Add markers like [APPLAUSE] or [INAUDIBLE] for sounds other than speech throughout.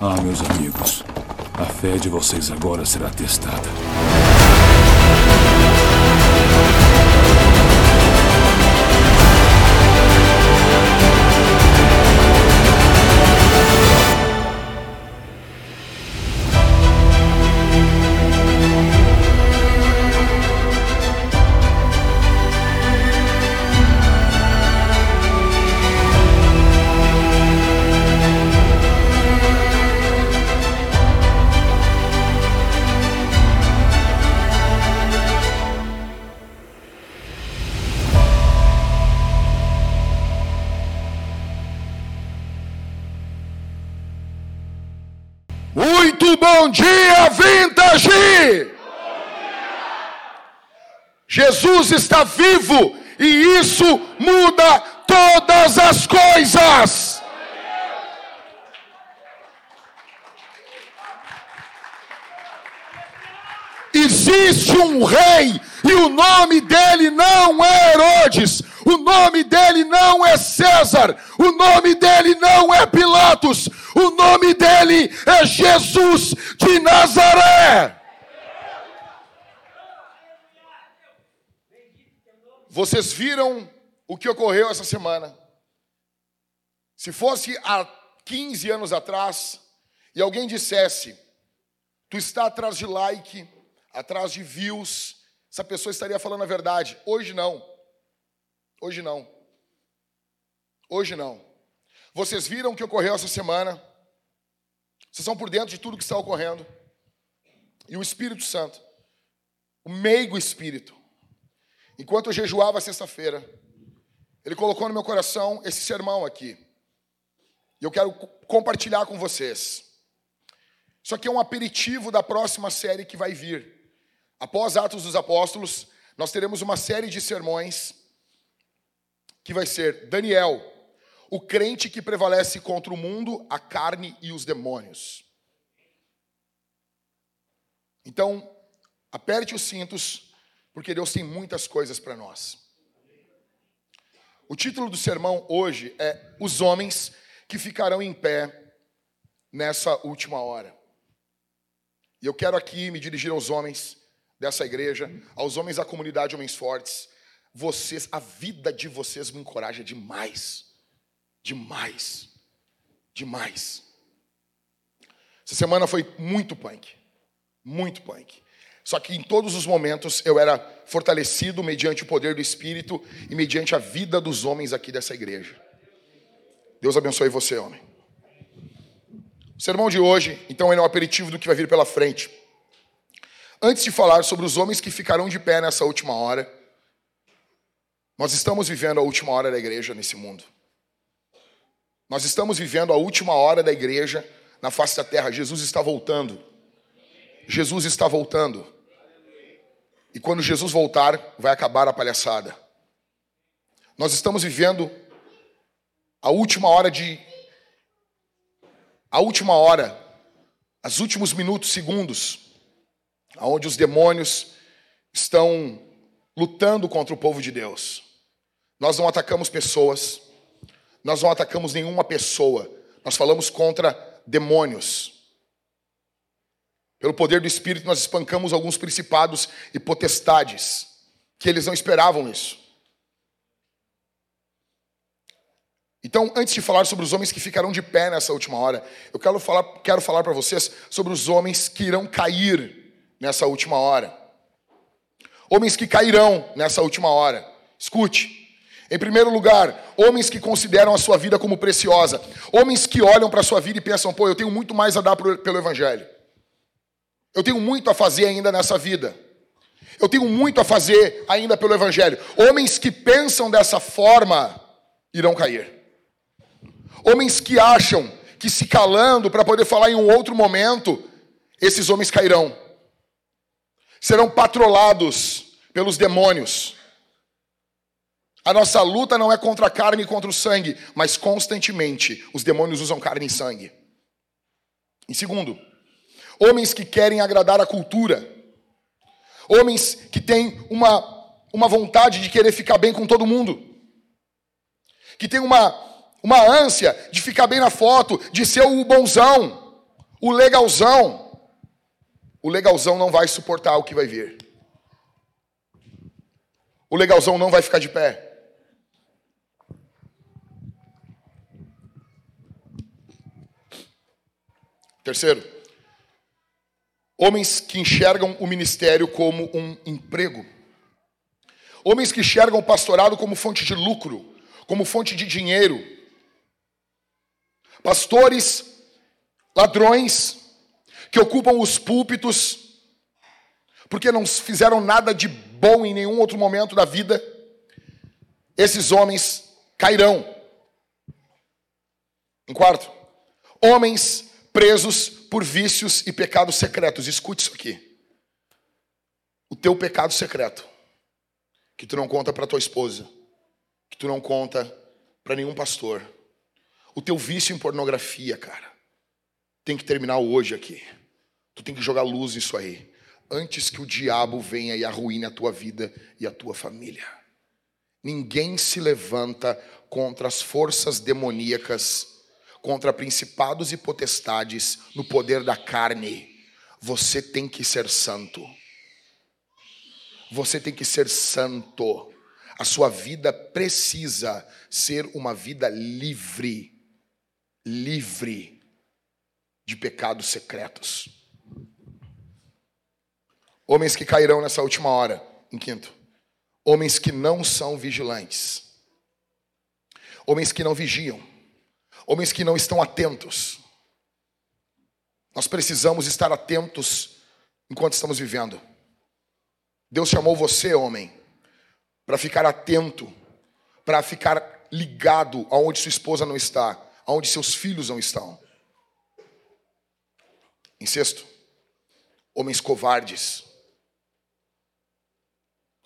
Ah, meus amigos, a fé de vocês agora será testada. Jesus está vivo e isso muda todas as coisas. Existe um rei e o nome dele não é Herodes, o nome dele não é César, o nome dele não é Pilatos, o nome dele é Jesus de Nazaré. Vocês viram o que ocorreu essa semana? Se fosse há 15 anos atrás e alguém dissesse, tu está atrás de like, atrás de views, essa pessoa estaria falando a verdade. Hoje não. Hoje não. Hoje não. Vocês viram o que ocorreu essa semana? Vocês são por dentro de tudo que está ocorrendo. E o Espírito Santo, o meigo Espírito, enquanto eu jejuava sexta-feira, ele colocou no meu coração esse sermão aqui. E eu quero compartilhar com vocês. Isso aqui é um aperitivo da próxima série que vai vir. Após Atos dos Apóstolos, nós teremos uma série de sermões que vai ser Daniel, o crente que prevalece contra o mundo, a carne e os demônios. Então, aperte os cintos, porque Deus tem muitas coisas para nós. O título do sermão hoje é Os Homens que Ficarão em Pé nessa última hora. E eu quero aqui me dirigir aos homens dessa igreja, aos homens da comunidade Homens Fortes. Vocês, a vida de vocês me encoraja demais. Demais. Demais. Essa semana foi muito punk. Muito punk. Só que em todos os momentos eu era fortalecido mediante o poder do Espírito e mediante a vida dos homens aqui dessa igreja. Deus abençoe você, homem. O sermão de hoje, então, é um aperitivo do que vai vir pela frente. Antes de falar sobre os homens que ficarão de pé nessa última hora, nós estamos vivendo a última hora da igreja nesse mundo. Nós estamos vivendo a última hora da igreja na face da terra. Jesus está voltando. Jesus está voltando. E quando Jesus voltar, vai acabar a palhaçada. Nós estamos vivendo a última hora de. A última hora, os últimos minutos, segundos, onde os demônios estão lutando contra o povo de Deus. Nós não atacamos pessoas, nós não atacamos nenhuma pessoa, nós falamos contra demônios. Pelo poder do Espírito, nós espancamos alguns principados e potestades, que eles não esperavam isso. Então, antes de falar sobre os homens que ficarão de pé nessa última hora, eu quero falar, quero falar para vocês sobre os homens que irão cair nessa última hora. Homens que cairão nessa última hora. Escute. Em primeiro lugar, homens que consideram a sua vida como preciosa. Homens que olham para a sua vida e pensam, pô, eu tenho muito mais a dar pelo Evangelho. Eu tenho muito a fazer ainda nessa vida. Eu tenho muito a fazer ainda pelo Evangelho. Homens que pensam dessa forma irão cair. Homens que acham que se calando para poder falar em um outro momento, esses homens cairão. Serão patrolados pelos demônios. A nossa luta não é contra a carne e contra o sangue, mas constantemente os demônios usam carne e sangue. Em segundo, homens que querem agradar a cultura, homens que têm uma, uma vontade de querer ficar bem com todo mundo, que têm uma, uma ânsia de ficar bem na foto, de ser o bonzão, O legalzão, o legalzão não vai suportar o que vai vir. O legalzão não vai ficar de pé. Terceiro, homens que enxergam o ministério como um emprego. Homens que enxergam o pastorado como fonte de lucro, como fonte de dinheiro. Pastores, ladrões, que ocupam os púlpitos, porque não fizeram nada de bom em nenhum outro momento da vida, esses homens cairão. Em quarto, homens presos por vícios e pecados secretos. Escute isso aqui. O teu pecado secreto, que tu não conta para tua esposa, que tu não conta para nenhum pastor. O teu vício em pornografia, cara, tem que terminar hoje aqui. Tu tem que jogar luz nisso aí, antes que o diabo venha e arruine a tua vida e a tua família. Ninguém se levanta contra as forças demoníacas contra principados e potestades no poder da carne, você tem que ser santo. Você tem que ser santo. A sua vida precisa ser uma vida livre, livre de pecados secretos. Homens que cairão nessa última hora, em quinto. Homens que não são vigilantes. Homens que não vigiam homens que não estão atentos. Nós precisamos estar atentos enquanto estamos vivendo. Deus chamou você, homem, para ficar atento, para ficar ligado aonde sua esposa não está, aonde seus filhos não estão. Em sexto, homens covardes.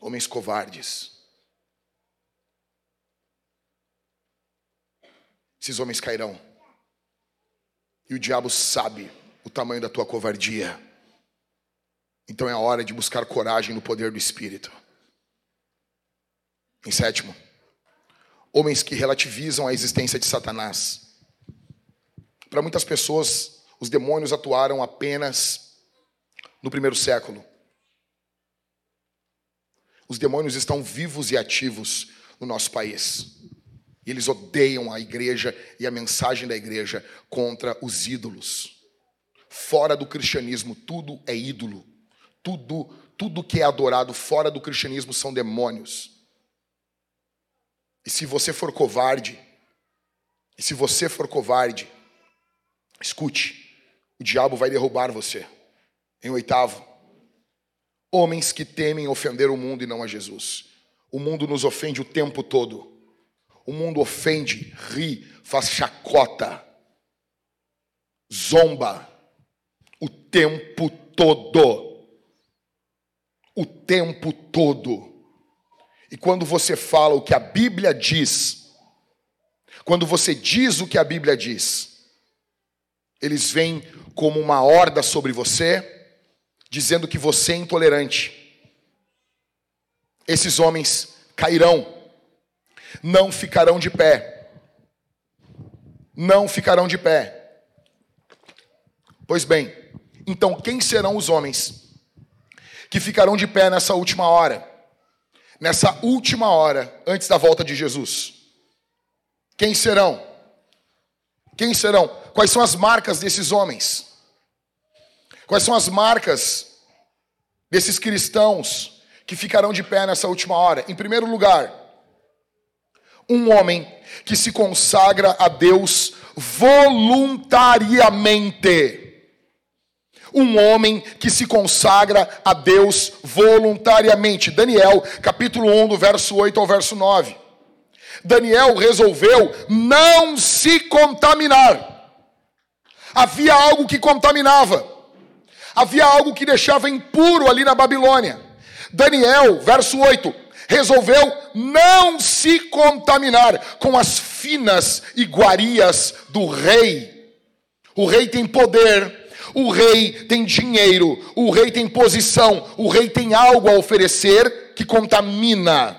Homens covardes. Esses homens cairão. E o diabo sabe o tamanho da tua covardia. Então é a hora de buscar coragem no poder do Espírito. Em sétimo, homens que relativizam a existência de Satanás. Para muitas pessoas, os demônios atuaram apenas no primeiro século. Os demônios estão vivos e ativos no nosso país. E eles odeiam a igreja e a mensagem da igreja contra os ídolos. Fora do cristianismo, tudo é ídolo. Tudo, tudo que é adorado fora do cristianismo são demônios. E se você for covarde, e se você for covarde, escute, o diabo vai derrubar você. Em oitavo, homens que temem ofender o mundo e não a Jesus. O mundo nos ofende o tempo todo. O mundo ofende, ri, faz chacota, zomba o tempo todo. O tempo todo. E quando você fala o que a Bíblia diz, quando você diz o que a Bíblia diz, eles vêm como uma horda sobre você, dizendo que você é intolerante. Esses homens cairão não ficarão de pé. Não ficarão de pé. Pois bem, então quem serão os homens que ficarão de pé nessa última hora? Nessa última hora, antes da volta de Jesus? Quem serão? Quem serão? Quais são as marcas desses homens? Quais são as marcas desses cristãos que ficarão de pé nessa última hora? Em primeiro lugar, um homem que se consagra a Deus voluntariamente. Um homem que se consagra a Deus voluntariamente. Daniel, capítulo 1, do verso 8 ao verso 9. Daniel resolveu não se contaminar. Havia algo que contaminava. Havia algo que deixava impuro ali na Babilônia. Daniel, verso 8: resolveu não se contaminar com as finas iguarias do rei. O rei tem poder, o rei tem dinheiro, o rei tem posição, o rei tem algo a oferecer que contamina.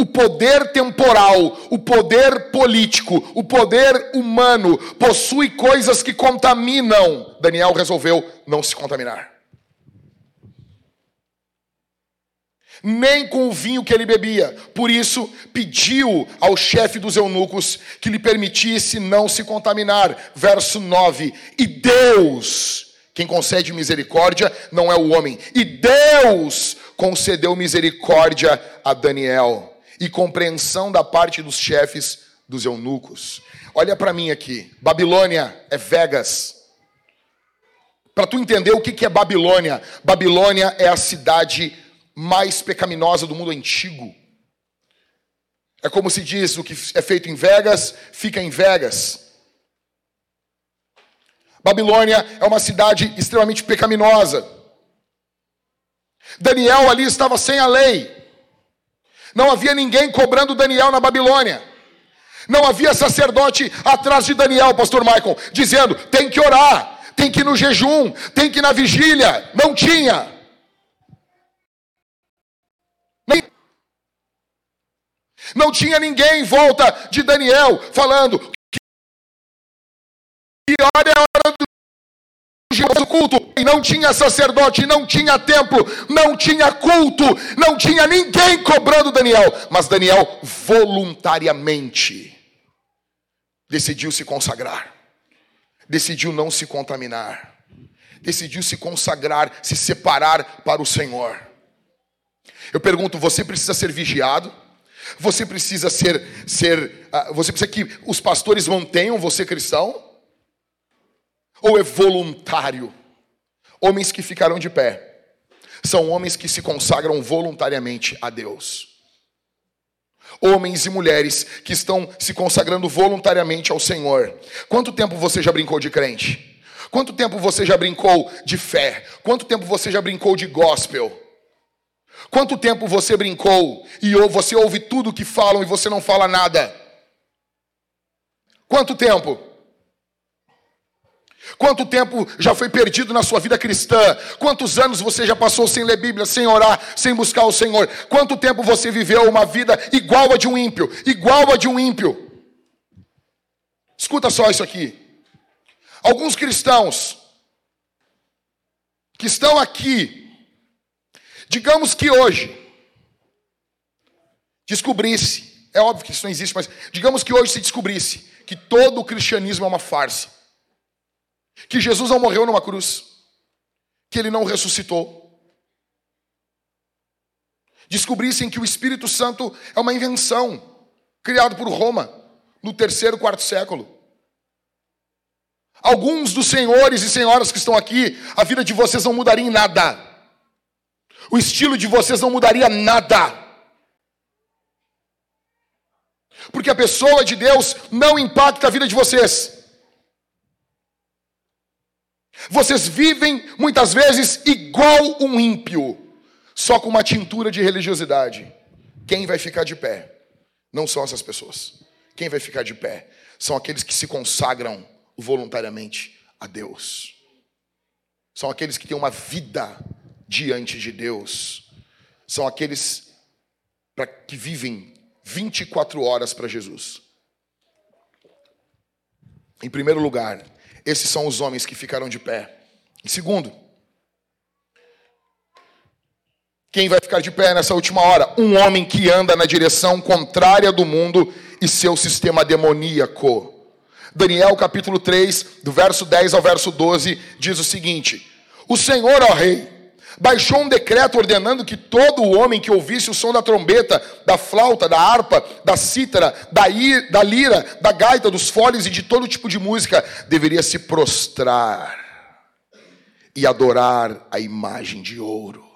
o poder temporal, o poder político, o poder humano possui coisas que contaminam. Daniel resolveu não se contaminar. Nem com o vinho que ele bebia. Por isso, pediu ao chefe dos eunucos que lhe permitisse não se contaminar. Verso 9: E Deus, quem concede misericórdia, não é o homem, e Deus concedeu misericórdia a Daniel e compreensão da parte dos chefes dos eunucos. Olha para mim aqui. Babilônia é Vegas. Para tu entender o que é Babilônia, Babilônia é a cidade mais pecaminosa do mundo antigo. É como se diz: o que é feito em Vegas, fica em Vegas. Babilônia é uma cidade extremamente pecaminosa. Daniel ali estava sem a lei. Não havia ninguém cobrando Daniel na Babilônia. Não havia sacerdote atrás de Daniel, pastor Michael, dizendo: tem que orar, tem que ir no jejum, tem que ir na vigília. Não tinha. Não tinha ninguém em volta de Daniel falando que hora é a hora do religioso culto, não tinha sacerdote, não tinha templo, não tinha culto, não tinha ninguém cobrando Daniel, mas Daniel voluntariamente decidiu se consagrar, decidiu não se contaminar, decidiu se consagrar, se separar para o Senhor. Eu pergunto, você precisa ser vigiado? Você precisa ser, ser, uh, você precisa que os pastores mantenham você cristão? Ou é voluntário? Homens que ficarão de pé são homens que se consagram voluntariamente a Deus. Homens e mulheres que estão se consagrando voluntariamente ao Senhor. Quanto tempo você já brincou de crente? Quanto tempo você já brincou de fé? Quanto tempo você já brincou de gospel? Quanto tempo você brincou e você ouve tudo que falam e você não fala nada? Quanto tempo? Quanto tempo já foi perdido na sua vida cristã? Quantos anos você já passou sem ler Bíblia, sem orar, sem buscar o Senhor? Quanto tempo você viveu uma vida igual a de um ímpio? Igual a de um ímpio. Escuta só isso aqui. Alguns cristãos que estão aqui, digamos que hoje, descobrisse, é óbvio que isso não existe, mas digamos que hoje se descobrisse que todo o cristianismo é uma farsa que Jesus não morreu numa cruz, que ele não ressuscitou. Descobrissem que o Espírito Santo é uma invenção criado por Roma no terceiro, quarto século. Alguns dos senhores e senhoras que estão aqui, a vida de vocês não mudaria em nada. O estilo de vocês não mudaria nada. Porque a pessoa de Deus não impacta a vida de vocês. Vocês vivem muitas vezes igual um ímpio, só com uma tintura de religiosidade. Quem vai ficar de pé? Não são essas pessoas. Quem vai ficar de pé? São aqueles que se consagram voluntariamente a Deus. São aqueles que têm uma vida diante de Deus. São aqueles que vivem 24 horas para Jesus. Em primeiro lugar, esses são os homens que ficaram de pé. Em segundo, quem vai ficar de pé nessa última hora? Um homem que anda na direção contrária do mundo e seu sistema demoníaco. Daniel capítulo 3, do verso 10 ao verso 12, diz o seguinte: O Senhor, ó Rei, baixou um decreto ordenando que todo homem que ouvisse o som da trombeta, da flauta, da harpa, da cítara, da, ir, da lira, da gaita, dos foles e de todo tipo de música deveria se prostrar e adorar a imagem de ouro.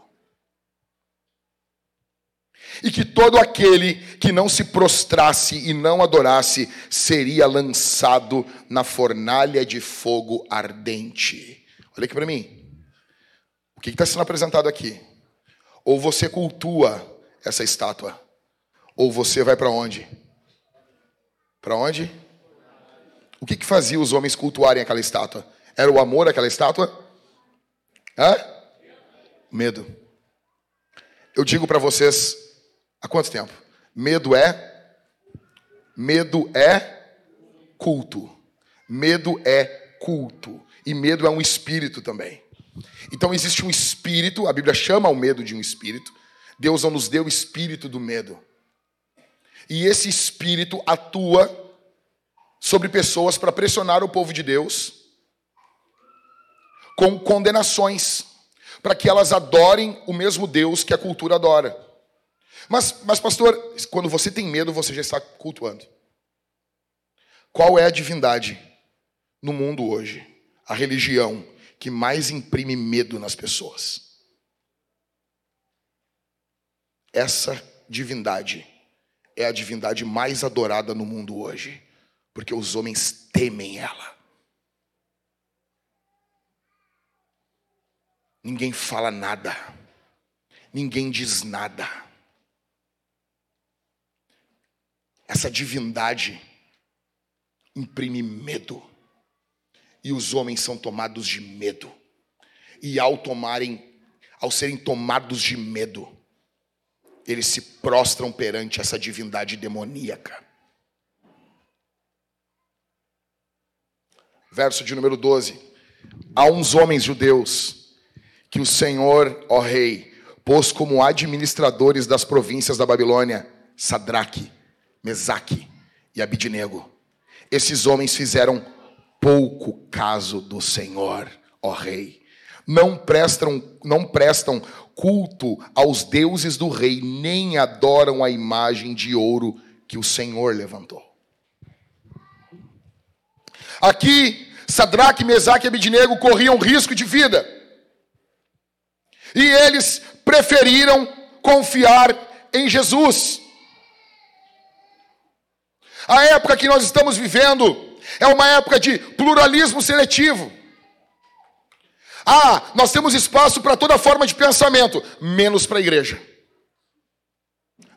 E que todo aquele que não se prostrasse e não adorasse seria lançado na fornalha de fogo ardente. Olha aqui para mim. O que está sendo apresentado aqui? Ou você cultua essa estátua, ou você vai para onde? Para onde? O que, que fazia os homens cultuarem aquela estátua? Era o amor àquela estátua? Hã? Medo. Eu digo para vocês, há quanto tempo? Medo é medo é culto. Medo é culto. E medo é um espírito também. Então existe um espírito, a Bíblia chama o medo de um espírito. Deus não nos deu o espírito do medo. E esse espírito atua sobre pessoas para pressionar o povo de Deus com condenações, para que elas adorem o mesmo Deus que a cultura adora. Mas, mas, pastor, quando você tem medo, você já está cultuando. Qual é a divindade no mundo hoje? A religião que mais imprime medo nas pessoas. Essa divindade é a divindade mais adorada no mundo hoje, porque os homens temem ela. Ninguém fala nada, ninguém diz nada. Essa divindade imprime medo e os homens são tomados de medo. E ao tomarem, ao serem tomados de medo, eles se prostram perante essa divindade demoníaca. Verso de número 12. Há uns homens judeus que o Senhor, ó rei, pôs como administradores das províncias da Babilônia, Sadraque, Mesaque e Abidnego. Esses homens fizeram pouco caso do Senhor, ó rei. Não prestam, não prestam culto aos deuses do rei, nem adoram a imagem de ouro que o Senhor levantou. Aqui, Sadraque, Mesaque e Abidnego corriam risco de vida. E eles preferiram confiar em Jesus. A época que nós estamos vivendo é uma época de pluralismo seletivo. Ah, nós temos espaço para toda forma de pensamento, menos para a igreja.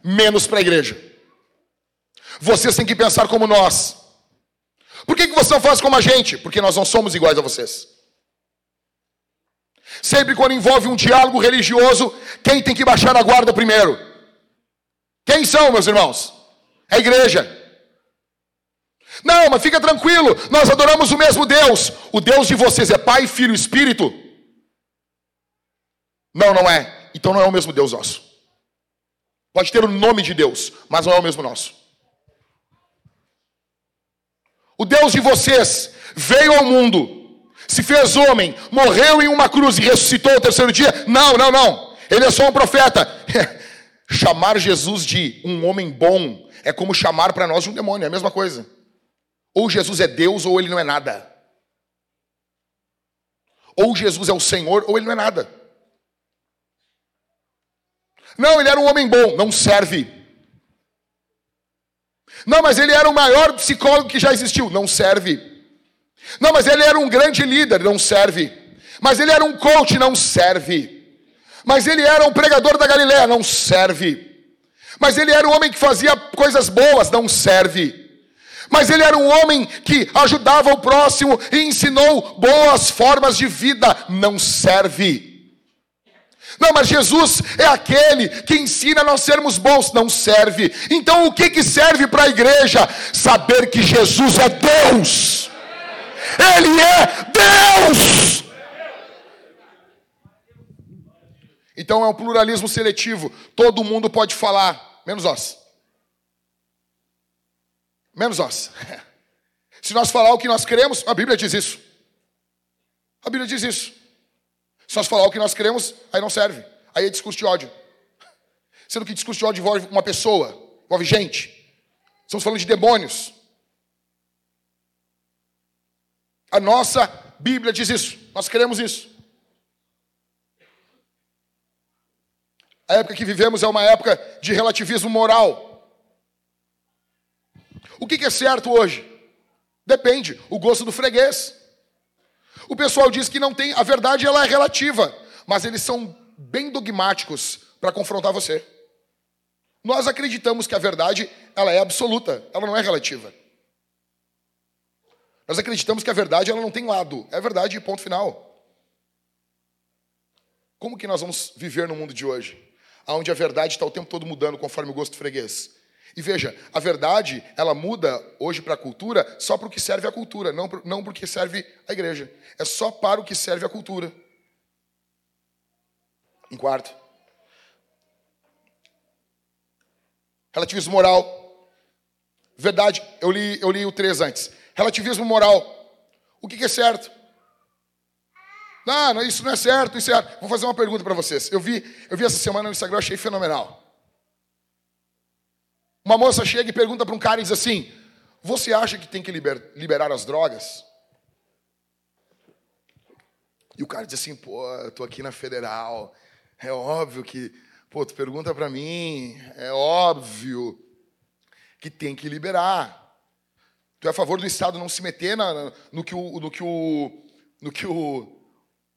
Menos para a igreja. Vocês têm que pensar como nós. Por que, que você não faz como a gente? Porque nós não somos iguais a vocês. Sempre quando envolve um diálogo religioso, quem tem que baixar a guarda primeiro? Quem são, meus irmãos? É a igreja. Não, mas fica tranquilo, nós adoramos o mesmo Deus. O Deus de vocês é Pai, Filho e Espírito? Não, não é. Então não é o mesmo Deus nosso. Pode ter o nome de Deus, mas não é o mesmo nosso. O Deus de vocês veio ao mundo, se fez homem, morreu em uma cruz e ressuscitou ao terceiro dia? Não, não, não. Ele é só um profeta. [LAUGHS] chamar Jesus de um homem bom é como chamar para nós de um demônio, é a mesma coisa. Ou Jesus é Deus ou ele não é nada. Ou Jesus é o Senhor ou ele não é nada. Não, ele era um homem bom, não serve. Não, mas ele era o maior psicólogo que já existiu, não serve. Não, mas ele era um grande líder, não serve. Mas ele era um coach, não serve. Mas ele era um pregador da Galiléia, não serve. Mas ele era um homem que fazia coisas boas, não serve. Mas ele era um homem que ajudava o próximo e ensinou boas formas de vida. Não serve. Não, mas Jesus é aquele que ensina a nós sermos bons, não serve. Então o que, que serve para a igreja? Saber que Jesus é Deus. Ele é Deus. Então é um pluralismo seletivo. Todo mundo pode falar, menos nós. Menos nós. [LAUGHS] Se nós falar o que nós queremos, a Bíblia diz isso. A Bíblia diz isso. Se nós falar o que nós queremos, aí não serve. Aí é discurso de ódio. [LAUGHS] Sendo que discurso de ódio envolve uma pessoa, envolve gente. Estamos falando de demônios. A nossa Bíblia diz isso. Nós queremos isso. A época que vivemos é uma época de relativismo moral. O que é certo hoje? Depende, o gosto do freguês. O pessoal diz que não tem, a verdade ela é relativa, mas eles são bem dogmáticos para confrontar você. Nós acreditamos que a verdade ela é absoluta, ela não é relativa. Nós acreditamos que a verdade ela não tem lado, é verdade ponto final. Como que nós vamos viver no mundo de hoje, onde a verdade está o tempo todo mudando conforme o gosto do freguês? E veja, a verdade, ela muda hoje para a cultura só para o que serve a cultura, não, não para o que serve a igreja. É só para o que serve a cultura. Em quarto, relativismo moral. Verdade, eu li, eu li o 3 antes. Relativismo moral. O que, que é certo? Não, não, isso não é certo, isso é certo. Vou fazer uma pergunta para vocês. Eu vi, eu vi essa semana no Instagram, achei fenomenal. Uma moça chega e pergunta para um cara e diz assim: Você acha que tem que liber, liberar as drogas? E o cara diz assim: Pô, eu tô aqui na federal. É óbvio que. Pô, tu pergunta para mim. É óbvio que tem que liberar. Tu é a favor do Estado não se meter na, no que o, no que o, no que o,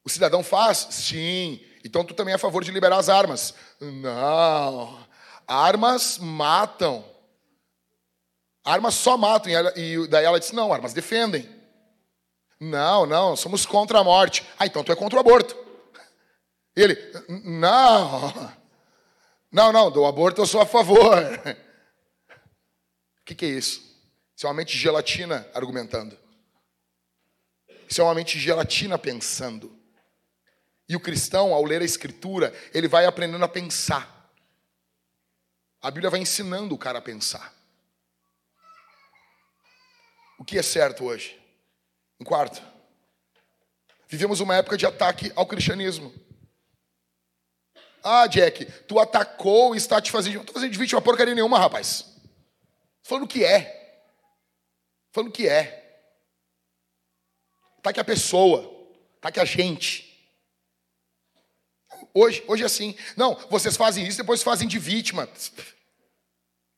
o cidadão faz? Sim. Então tu também é a favor de liberar as armas? Não. Armas matam. Armas só matam. E, ela, e daí ela disse: não, armas defendem. Não, não, somos contra a morte. Ah, então tu é contra o aborto. Ele, não. Não, não, do aborto eu sou a favor. O que, que é isso? Isso é uma mente gelatina argumentando. Isso é uma mente gelatina pensando. E o cristão, ao ler a escritura, ele vai aprendendo a pensar. A Bíblia vai ensinando o cara a pensar. O que é certo hoje? Em quarto, vivemos uma época de ataque ao cristianismo. Ah, Jack, tu atacou e está te fazendo. Não estou fazendo de vítima porcaria nenhuma, rapaz. Falando o que é. Falando o que é. Ataque a pessoa. Ataque a gente. Hoje, hoje é assim. Não, vocês fazem isso, depois fazem de vítima.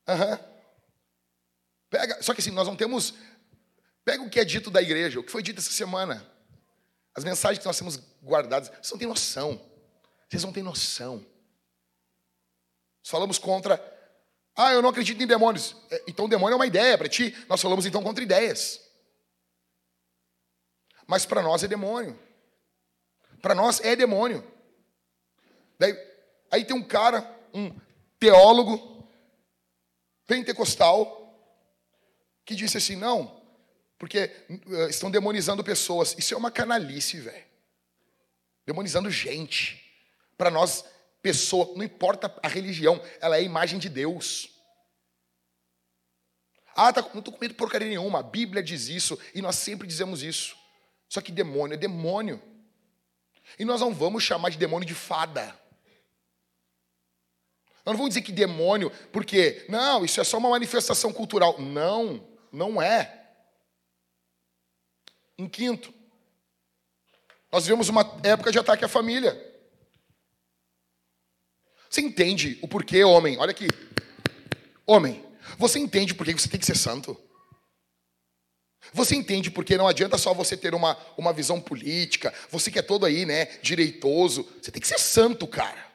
Uhum. Pega, só que assim, nós não temos. Pega o que é dito da igreja, o que foi dito essa semana. As mensagens que nós temos guardadas. Vocês não têm noção. Vocês não têm noção. Nós falamos contra. Ah, eu não acredito em demônios. É, então, demônio é uma ideia para ti. Nós falamos então contra ideias. Mas para nós é demônio. Para nós é demônio. Daí, aí tem um cara, um teólogo pentecostal, que disse assim: não, porque uh, estão demonizando pessoas. Isso é uma canalice, velho. Demonizando gente. Para nós, pessoa, não importa a religião, ela é a imagem de Deus. Ah, tá, não estou com medo de porcaria nenhuma. A Bíblia diz isso e nós sempre dizemos isso. Só que demônio é demônio. E nós não vamos chamar de demônio de fada. Nós não vamos dizer que demônio, porque, não, isso é só uma manifestação cultural. Não, não é. Em quinto, nós vivemos uma época de ataque à família. Você entende o porquê, homem? Olha aqui. Homem, você entende por que você tem que ser santo? Você entende porque não adianta só você ter uma, uma visão política, você que é todo aí, né, direitoso. Você tem que ser santo, cara.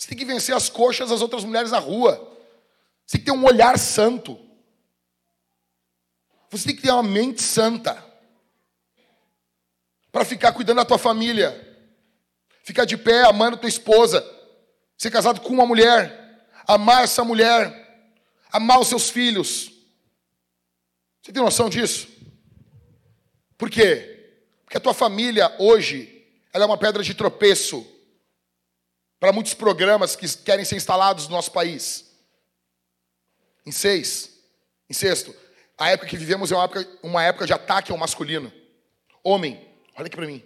Você tem que vencer as coxas das outras mulheres na rua. Você tem que ter um olhar santo. Você tem que ter uma mente santa. Para ficar cuidando da tua família. Ficar de pé amando tua esposa. Ser casado com uma mulher. Amar essa mulher. Amar os seus filhos. Você tem noção disso? Por quê? Porque a tua família hoje, ela é uma pedra de tropeço para muitos programas que querem ser instalados no nosso país. Em seis, em sexto, a época que vivemos é uma época, uma época de ataque ao masculino. Homem, olha aqui para mim.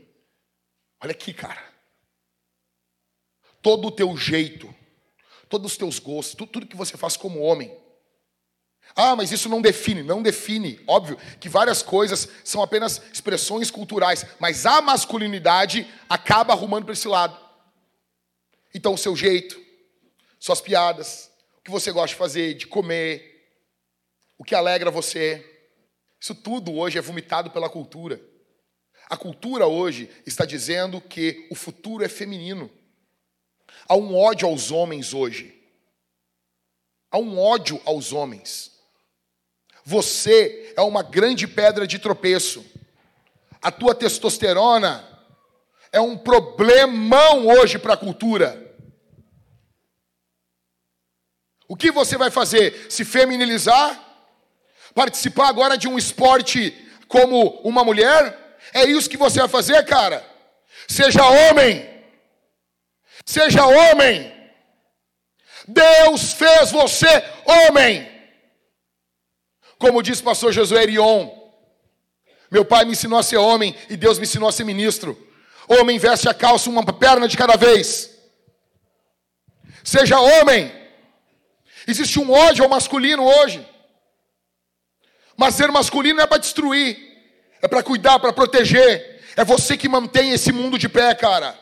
Olha aqui, cara. Todo o teu jeito, todos os teus gostos, tudo, tudo que você faz como homem. Ah, mas isso não define, não define. Óbvio que várias coisas são apenas expressões culturais, mas a masculinidade acaba arrumando para esse lado. Então, o seu jeito, suas piadas, o que você gosta de fazer, de comer, o que alegra você. Isso tudo hoje é vomitado pela cultura. A cultura hoje está dizendo que o futuro é feminino. Há um ódio aos homens hoje. Há um ódio aos homens. Você é uma grande pedra de tropeço. A tua testosterona é um problemão hoje para a cultura. O que você vai fazer? Se feminilizar? Participar agora de um esporte como uma mulher? É isso que você vai fazer, cara? Seja homem. Seja homem. Deus fez você homem. Como diz o pastor Josué Erion, meu pai me ensinou a ser homem e Deus me ensinou a ser ministro. Homem veste a calça uma perna de cada vez. Seja homem. Existe um ódio ao masculino hoje. Mas ser masculino é para destruir, é para cuidar, para proteger. É você que mantém esse mundo de pé, cara.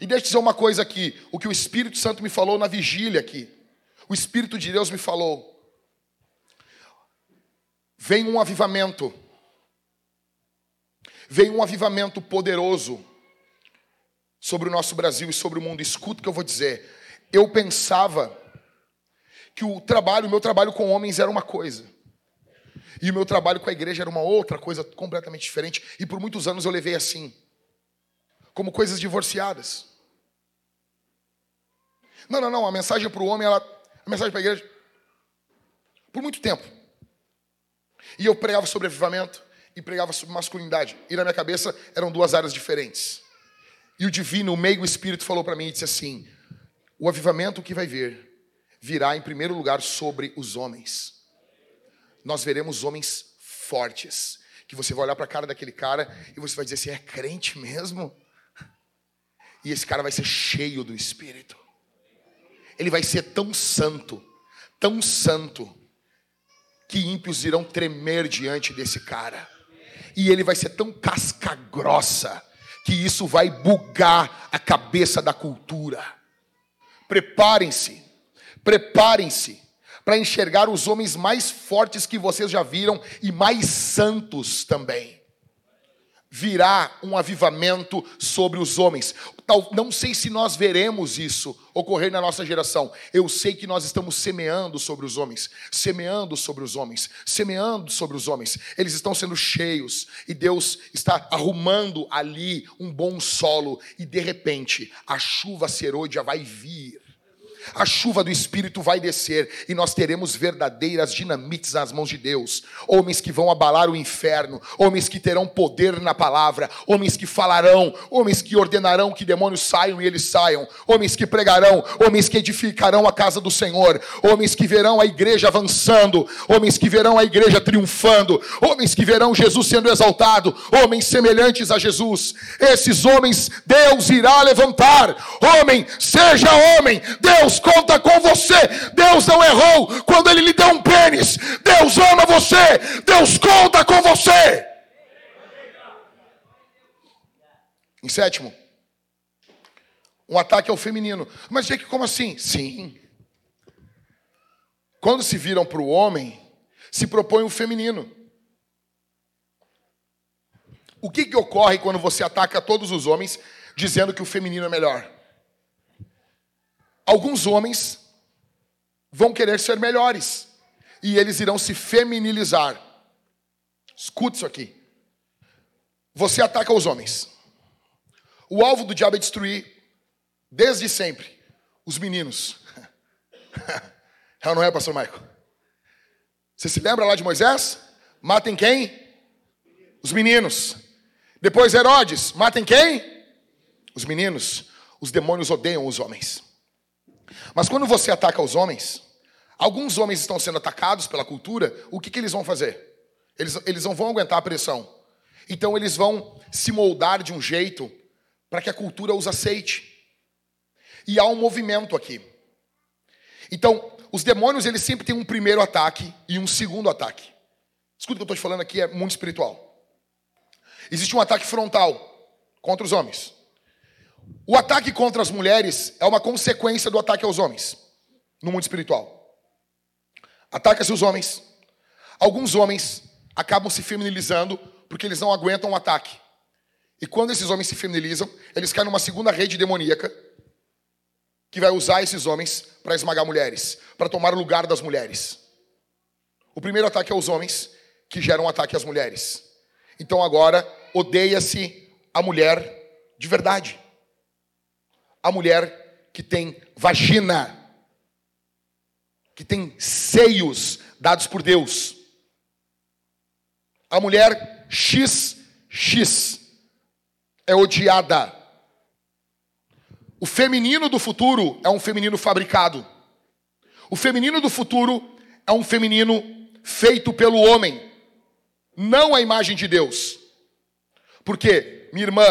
E deixa eu dizer uma coisa aqui: o que o Espírito Santo me falou na vigília aqui. O Espírito de Deus me falou. Vem um avivamento. Vem um avivamento poderoso sobre o nosso Brasil e sobre o mundo. Escuta o que eu vou dizer. Eu pensava que o trabalho, o meu trabalho com homens era uma coisa. E o meu trabalho com a igreja era uma outra coisa completamente diferente. E por muitos anos eu levei assim como coisas divorciadas. Não, não, não, a mensagem para o homem, ela, a mensagem para a igreja, por muito tempo. E eu pregava sobre avivamento e pregava sobre masculinidade. E na minha cabeça eram duas áreas diferentes. E o divino, o meio espírito falou para mim e disse assim: "O avivamento que vai vir virá em primeiro lugar sobre os homens. Nós veremos homens fortes, que você vai olhar para a cara daquele cara e você vai dizer assim: é crente mesmo? E esse cara vai ser cheio do Espírito. Ele vai ser tão santo, tão santo, que ímpios irão tremer diante desse cara. E ele vai ser tão casca grossa, que isso vai bugar a cabeça da cultura. Preparem-se, preparem-se para enxergar os homens mais fortes que vocês já viram e mais santos também virá um avivamento sobre os homens. Não sei se nós veremos isso ocorrer na nossa geração. Eu sei que nós estamos semeando sobre os homens, semeando sobre os homens, semeando sobre os homens. Eles estão sendo cheios e Deus está arrumando ali um bom solo e de repente a chuva serôdia vai vir a chuva do Espírito vai descer e nós teremos verdadeiras dinamites nas mãos de Deus. Homens que vão abalar o inferno, homens que terão poder na palavra, homens que falarão, homens que ordenarão que demônios saiam e eles saiam, homens que pregarão, homens que edificarão a casa do Senhor, homens que verão a igreja avançando, homens que verão a igreja triunfando, homens que verão Jesus sendo exaltado, homens semelhantes a Jesus. Esses homens Deus irá levantar. Homem, seja homem, Deus Deus conta com você. Deus não errou quando Ele lhe deu um pênis. Deus ama você. Deus conta com você. Em sétimo, um ataque ao feminino. Mas, que como assim? Sim. Quando se viram para o homem, se propõe o feminino. O que, que ocorre quando você ataca todos os homens dizendo que o feminino é melhor? Alguns homens vão querer ser melhores e eles irão se feminilizar. Escute isso aqui. Você ataca os homens. O alvo do diabo é destruir, desde sempre, os meninos. [LAUGHS] Ela não é, pastor Michael? Você se lembra lá de Moisés? Matem quem? Os meninos. Depois Herodes, matem quem? Os meninos. Os demônios odeiam os homens. Mas quando você ataca os homens, alguns homens estão sendo atacados pela cultura, o que, que eles vão fazer? Eles, eles não vão aguentar a pressão. Então eles vão se moldar de um jeito para que a cultura os aceite. E há um movimento aqui. Então, os demônios eles sempre têm um primeiro ataque e um segundo ataque. Escuta o que eu estou te falando aqui, é mundo espiritual. Existe um ataque frontal contra os homens. O ataque contra as mulheres é uma consequência do ataque aos homens no mundo espiritual. Ataca-se os homens. Alguns homens acabam se feminilizando porque eles não aguentam o ataque. E quando esses homens se feminilizam, eles caem numa segunda rede demoníaca que vai usar esses homens para esmagar mulheres, para tomar o lugar das mulheres. O primeiro ataque é os homens, que geram um ataque às mulheres. Então agora odeia-se a mulher de verdade a mulher que tem vagina. que tem seios dados por Deus. A mulher XX é odiada. O feminino do futuro é um feminino fabricado. O feminino do futuro é um feminino feito pelo homem, não a imagem de Deus. Porque, minha irmã,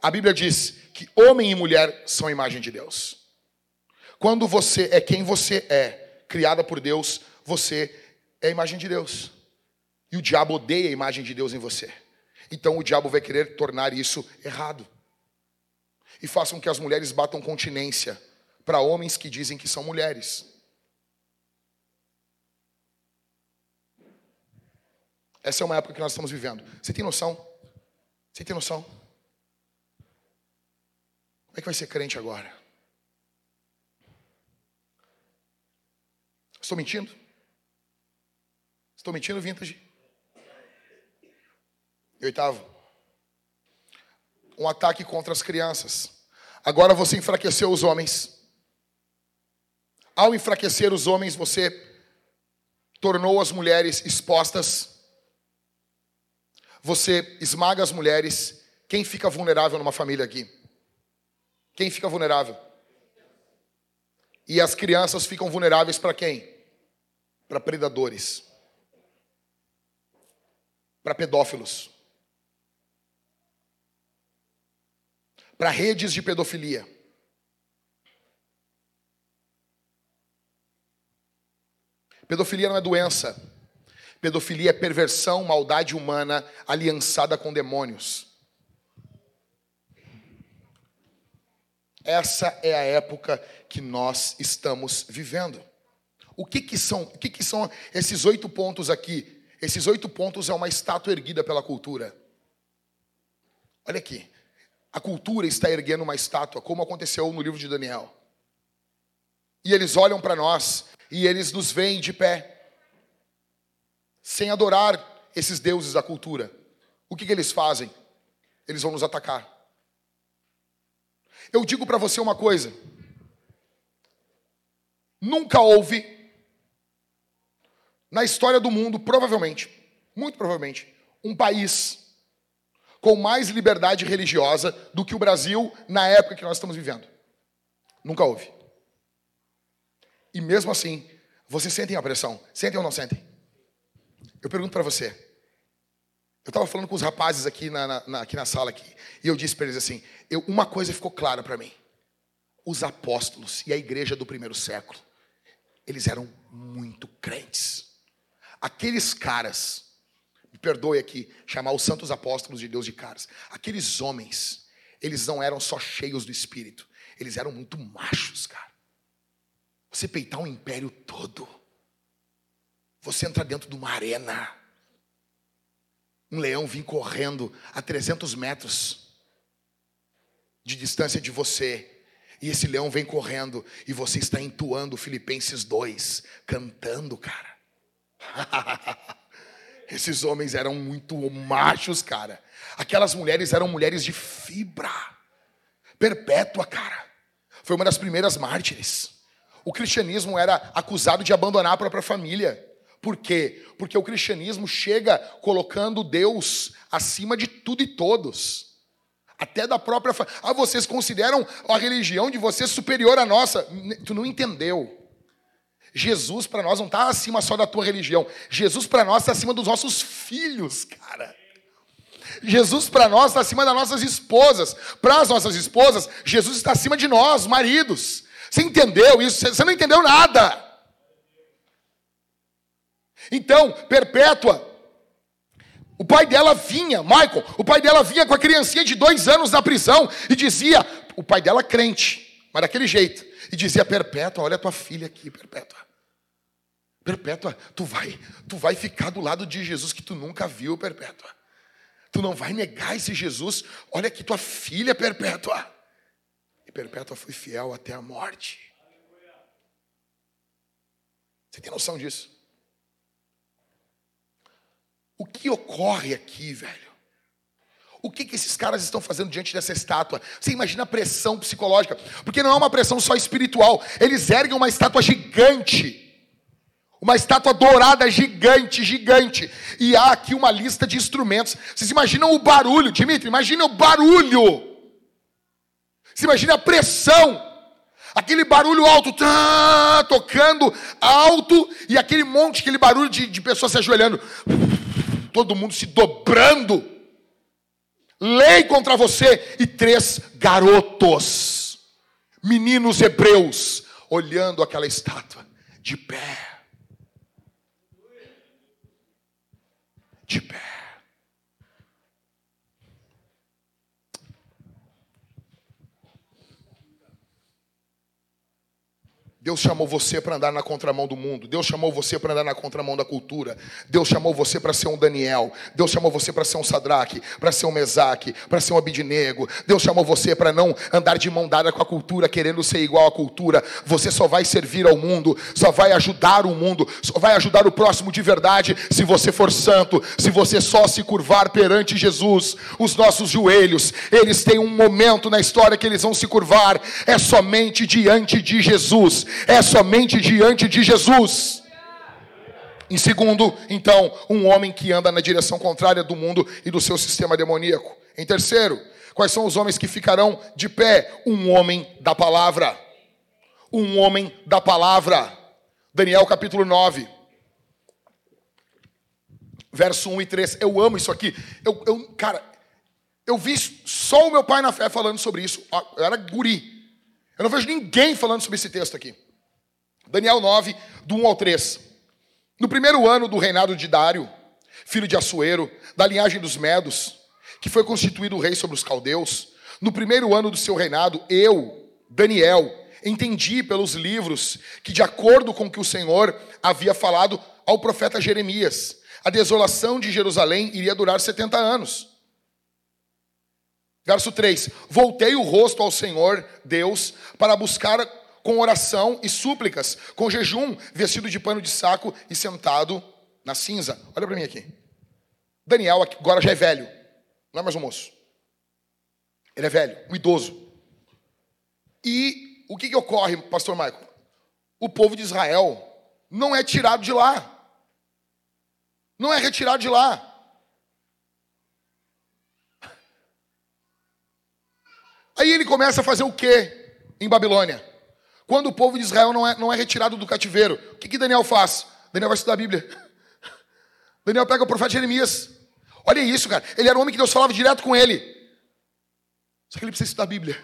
a Bíblia diz que homem e mulher são a imagem de Deus. Quando você é quem você é, criada por Deus, você é a imagem de Deus. E o diabo odeia a imagem de Deus em você. Então o diabo vai querer tornar isso errado. E façam que as mulheres batam continência para homens que dizem que são mulheres. Essa é uma época que nós estamos vivendo. Você tem noção? Você tem noção? Como é que vai ser crente agora? Estou mentindo? Estou mentindo, vintage? E oitavo, um ataque contra as crianças. Agora você enfraqueceu os homens. Ao enfraquecer os homens, você tornou as mulheres expostas. Você esmaga as mulheres. Quem fica vulnerável numa família aqui? Quem fica vulnerável? E as crianças ficam vulneráveis para quem? Para predadores. Para pedófilos. Para redes de pedofilia. Pedofilia não é doença. Pedofilia é perversão, maldade humana aliançada com demônios. Essa é a época que nós estamos vivendo. O que, que são? O que, que são esses oito pontos aqui? Esses oito pontos é uma estátua erguida pela cultura. Olha aqui. A cultura está erguendo uma estátua, como aconteceu no livro de Daniel. E eles olham para nós e eles nos veem de pé, sem adorar esses deuses da cultura. O que, que eles fazem? Eles vão nos atacar. Eu digo para você uma coisa: nunca houve, na história do mundo, provavelmente, muito provavelmente, um país com mais liberdade religiosa do que o Brasil na época que nós estamos vivendo. Nunca houve. E mesmo assim, vocês sentem a pressão? Sentem ou não sentem? Eu pergunto para você. Eu estava falando com os rapazes aqui na, na, aqui na sala aqui, e eu disse para eles assim: eu, uma coisa ficou clara para mim. Os apóstolos e a igreja do primeiro século, eles eram muito crentes. Aqueles caras, me perdoe aqui, chamar os santos apóstolos de Deus de caras, aqueles homens, eles não eram só cheios do espírito, eles eram muito machos, cara. Você peitar um império todo, você entrar dentro de uma arena, um leão vir correndo a 300 metros de distância de você, e esse leão vem correndo, e você está entoando Filipenses 2, cantando, cara. [LAUGHS] Esses homens eram muito machos, cara. Aquelas mulheres eram mulheres de fibra, perpétua, cara. Foi uma das primeiras mártires. O cristianismo era acusado de abandonar a própria família. Por quê? Porque o cristianismo chega colocando Deus acima de tudo e todos. Até da própria. Ah, vocês consideram a religião de vocês superior à nossa. Tu não entendeu. Jesus para nós não está acima só da tua religião. Jesus para nós está acima dos nossos filhos, cara. Jesus para nós está acima das nossas esposas. Para as nossas esposas, Jesus está acima de nós, maridos. Você entendeu isso? Você não entendeu nada. Então, Perpétua, o pai dela vinha, Michael, o pai dela vinha com a criancinha de dois anos na prisão e dizia, o pai dela crente, mas daquele jeito, e dizia, Perpétua, olha a tua filha aqui, Perpétua. Perpétua, tu vai, tu vai ficar do lado de Jesus que tu nunca viu, Perpétua. Tu não vai negar esse Jesus. Olha aqui tua filha, Perpétua. E Perpétua foi fiel até a morte. Você tem noção disso? O que ocorre aqui, velho? O que, que esses caras estão fazendo diante dessa estátua? Você imagina a pressão psicológica, porque não é uma pressão só espiritual, eles erguem uma estátua gigante Uma estátua dourada gigante, gigante. E há aqui uma lista de instrumentos. Vocês imaginam o barulho, Dimitri? Imagina o barulho. Você imagina a pressão. Aquele barulho alto, tocando alto, e aquele monte, aquele barulho de, de pessoas se ajoelhando. Todo mundo se dobrando. Lei contra você. E três garotos, meninos hebreus, olhando aquela estátua, de pé. de pé. Deus chamou você para andar na contramão do mundo. Deus chamou você para andar na contramão da cultura. Deus chamou você para ser um Daniel. Deus chamou você para ser um Sadraque, para ser um Mesaque, para ser um Abidinego. Deus chamou você para não andar de mão dada com a cultura, querendo ser igual à cultura. Você só vai servir ao mundo, só vai ajudar o mundo, só vai ajudar o próximo de verdade se você for santo, se você só se curvar perante Jesus. Os nossos joelhos, eles têm um momento na história que eles vão se curvar, é somente diante de Jesus é somente diante de Jesus. Em segundo, então, um homem que anda na direção contrária do mundo e do seu sistema demoníaco. Em terceiro, quais são os homens que ficarão de pé? Um homem da palavra. Um homem da palavra. Daniel capítulo 9. Verso 1 e 3. Eu amo isso aqui. Eu, eu, cara, eu vi só o meu pai na fé falando sobre isso. Eu era guri. Eu não vejo ninguém falando sobre esse texto aqui. Daniel 9, do 1 ao 3. No primeiro ano do reinado de Dário, filho de Assuero, da linhagem dos Medos, que foi constituído rei sobre os caldeus, no primeiro ano do seu reinado, eu, Daniel, entendi pelos livros que, de acordo com o que o Senhor havia falado ao profeta Jeremias, a desolação de Jerusalém iria durar 70 anos. Verso 3: Voltei o rosto ao Senhor, Deus, para buscar com oração e súplicas, com jejum, vestido de pano de saco e sentado na cinza. Olha para mim aqui. Daniel agora já é velho, não é mais um moço. Ele é velho, um idoso. E o que, que ocorre, pastor Michael? O povo de Israel não é tirado de lá. Não é retirado de lá. Aí ele começa a fazer o que em Babilônia? Quando o povo de Israel não é, não é retirado do cativeiro, o que, que Daniel faz? Daniel vai estudar a Bíblia. [LAUGHS] Daniel pega o profeta Jeremias. Olha isso, cara. Ele era um homem que Deus falava direto com ele. Só que ele precisa estudar a Bíblia.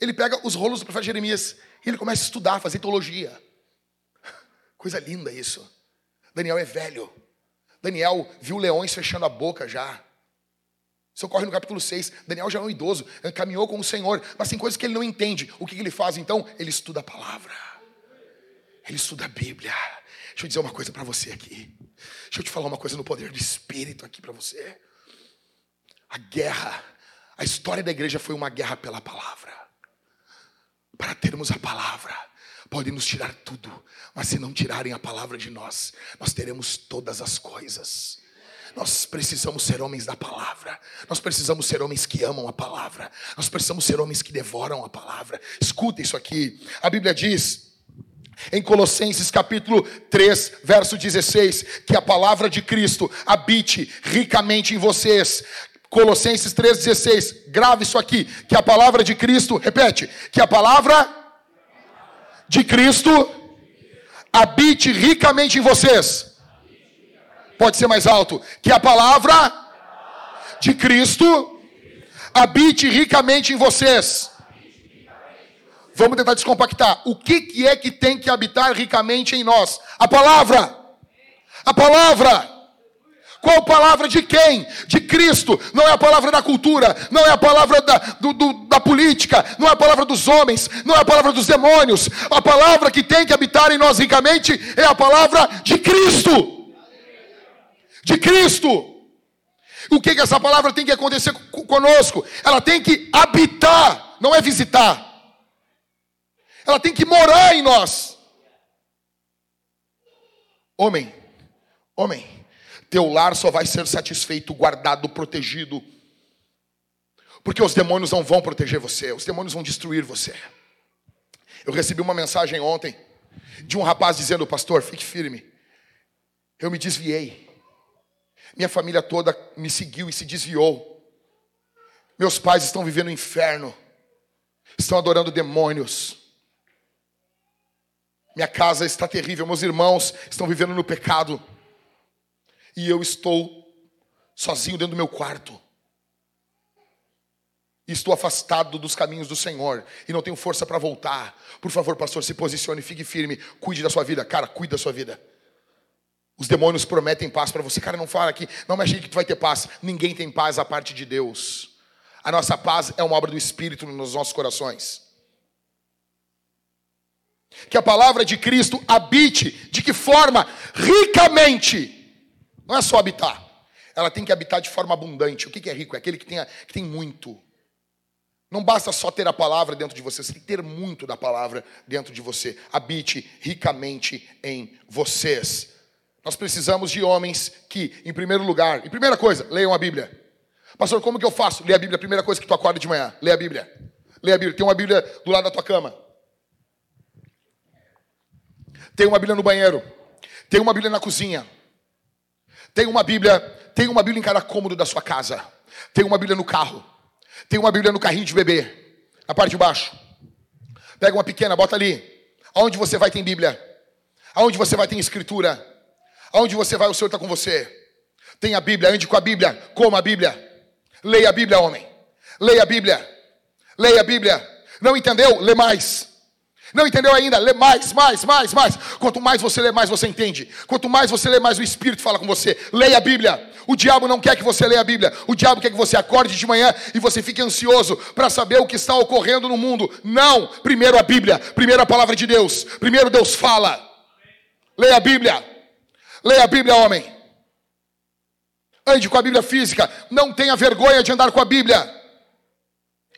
Ele pega os rolos do profeta Jeremias e ele começa a estudar, fazer teologia. [LAUGHS] Coisa linda isso. Daniel é velho. Daniel viu leões fechando a boca já. Isso ocorre no capítulo 6. Daniel já é um idoso, caminhou com o Senhor, mas tem coisas que ele não entende. O que ele faz então? Ele estuda a palavra. Ele estuda a Bíblia. Deixa eu dizer uma coisa para você aqui. Deixa eu te falar uma coisa no poder do Espírito aqui para você. A guerra, a história da igreja foi uma guerra pela palavra. Para termos a palavra, podem nos tirar tudo, mas se não tirarem a palavra de nós, nós teremos todas as coisas. Nós precisamos ser homens da palavra. Nós precisamos ser homens que amam a palavra. Nós precisamos ser homens que devoram a palavra. Escuta isso aqui. A Bíblia diz em Colossenses capítulo 3, verso 16, que a palavra de Cristo habite ricamente em vocês. Colossenses 3,16, grave isso aqui, que a palavra de Cristo, repete, que a palavra de Cristo habite ricamente em vocês. Pode ser mais alto. Que a palavra de Cristo habite ricamente em vocês. Vamos tentar descompactar. O que, que é que tem que habitar ricamente em nós? A palavra. A palavra. Qual palavra de quem? De Cristo. Não é a palavra da cultura, não é a palavra da, do, do, da política, não é a palavra dos homens, não é a palavra dos demônios. A palavra que tem que habitar em nós ricamente é a palavra de Cristo de Cristo. O que, que essa palavra tem que acontecer conosco? Ela tem que habitar, não é visitar. Ela tem que morar em nós. Homem, homem, teu lar só vai ser satisfeito, guardado, protegido. Porque os demônios não vão proteger você, os demônios vão destruir você. Eu recebi uma mensagem ontem de um rapaz dizendo: Pastor, fique firme, Eu me desviei. Minha família toda me seguiu e se desviou. Meus pais estão vivendo o inferno. Estão adorando demônios. Minha casa está terrível. Meus irmãos estão vivendo no pecado. E eu estou sozinho dentro do meu quarto. Estou afastado dos caminhos do Senhor e não tenho força para voltar. Por favor, pastor, se posicione, fique firme, cuide da sua vida. Cara, cuide da sua vida. Os demônios prometem paz para você. Cara, não fala aqui, não me achei que tu vai ter paz. Ninguém tem paz a parte de Deus. A nossa paz é uma obra do Espírito nos nossos corações. Que a palavra de Cristo habite, de que forma? Ricamente. Não é só habitar. Ela tem que habitar de forma abundante. O que é rico? É aquele que tem, que tem muito. Não basta só ter a palavra dentro de você, você tem que ter muito da palavra dentro de você. Habite ricamente em vocês. Nós precisamos de homens que, em primeiro lugar, em primeira coisa, leiam a Bíblia. Pastor, como que eu faço? Lê a Bíblia, a primeira coisa que tu acorda de manhã. Lê a Bíblia. Lê a Bíblia. Tem uma Bíblia do lado da tua cama. Tem uma Bíblia no banheiro. Tem uma Bíblia na cozinha. Tem uma Bíblia, tem uma Bíblia em cada cômodo da sua casa. Tem uma Bíblia no carro. Tem uma Bíblia no carrinho de bebê, na parte de baixo. Pega uma pequena, bota ali. Aonde você vai tem Bíblia. Aonde você vai tem escritura. Aonde você vai o Senhor está com você. Tem a Bíblia, ande com a Bíblia, coma a Bíblia. Leia a Bíblia, homem. Leia a Bíblia. Leia a Bíblia. Não entendeu? Lê mais. Não entendeu ainda? Lê mais, mais, mais, mais. Quanto mais você lê, mais você entende. Quanto mais você lê, mais o Espírito fala com você. Leia a Bíblia. O diabo não quer que você leia a Bíblia. O diabo quer que você acorde de manhã e você fique ansioso para saber o que está ocorrendo no mundo. Não. Primeiro a Bíblia. Primeiro a palavra de Deus. Primeiro Deus fala. Leia a Bíblia. Leia a Bíblia, homem. Ande com a Bíblia física. Não tenha vergonha de andar com a Bíblia.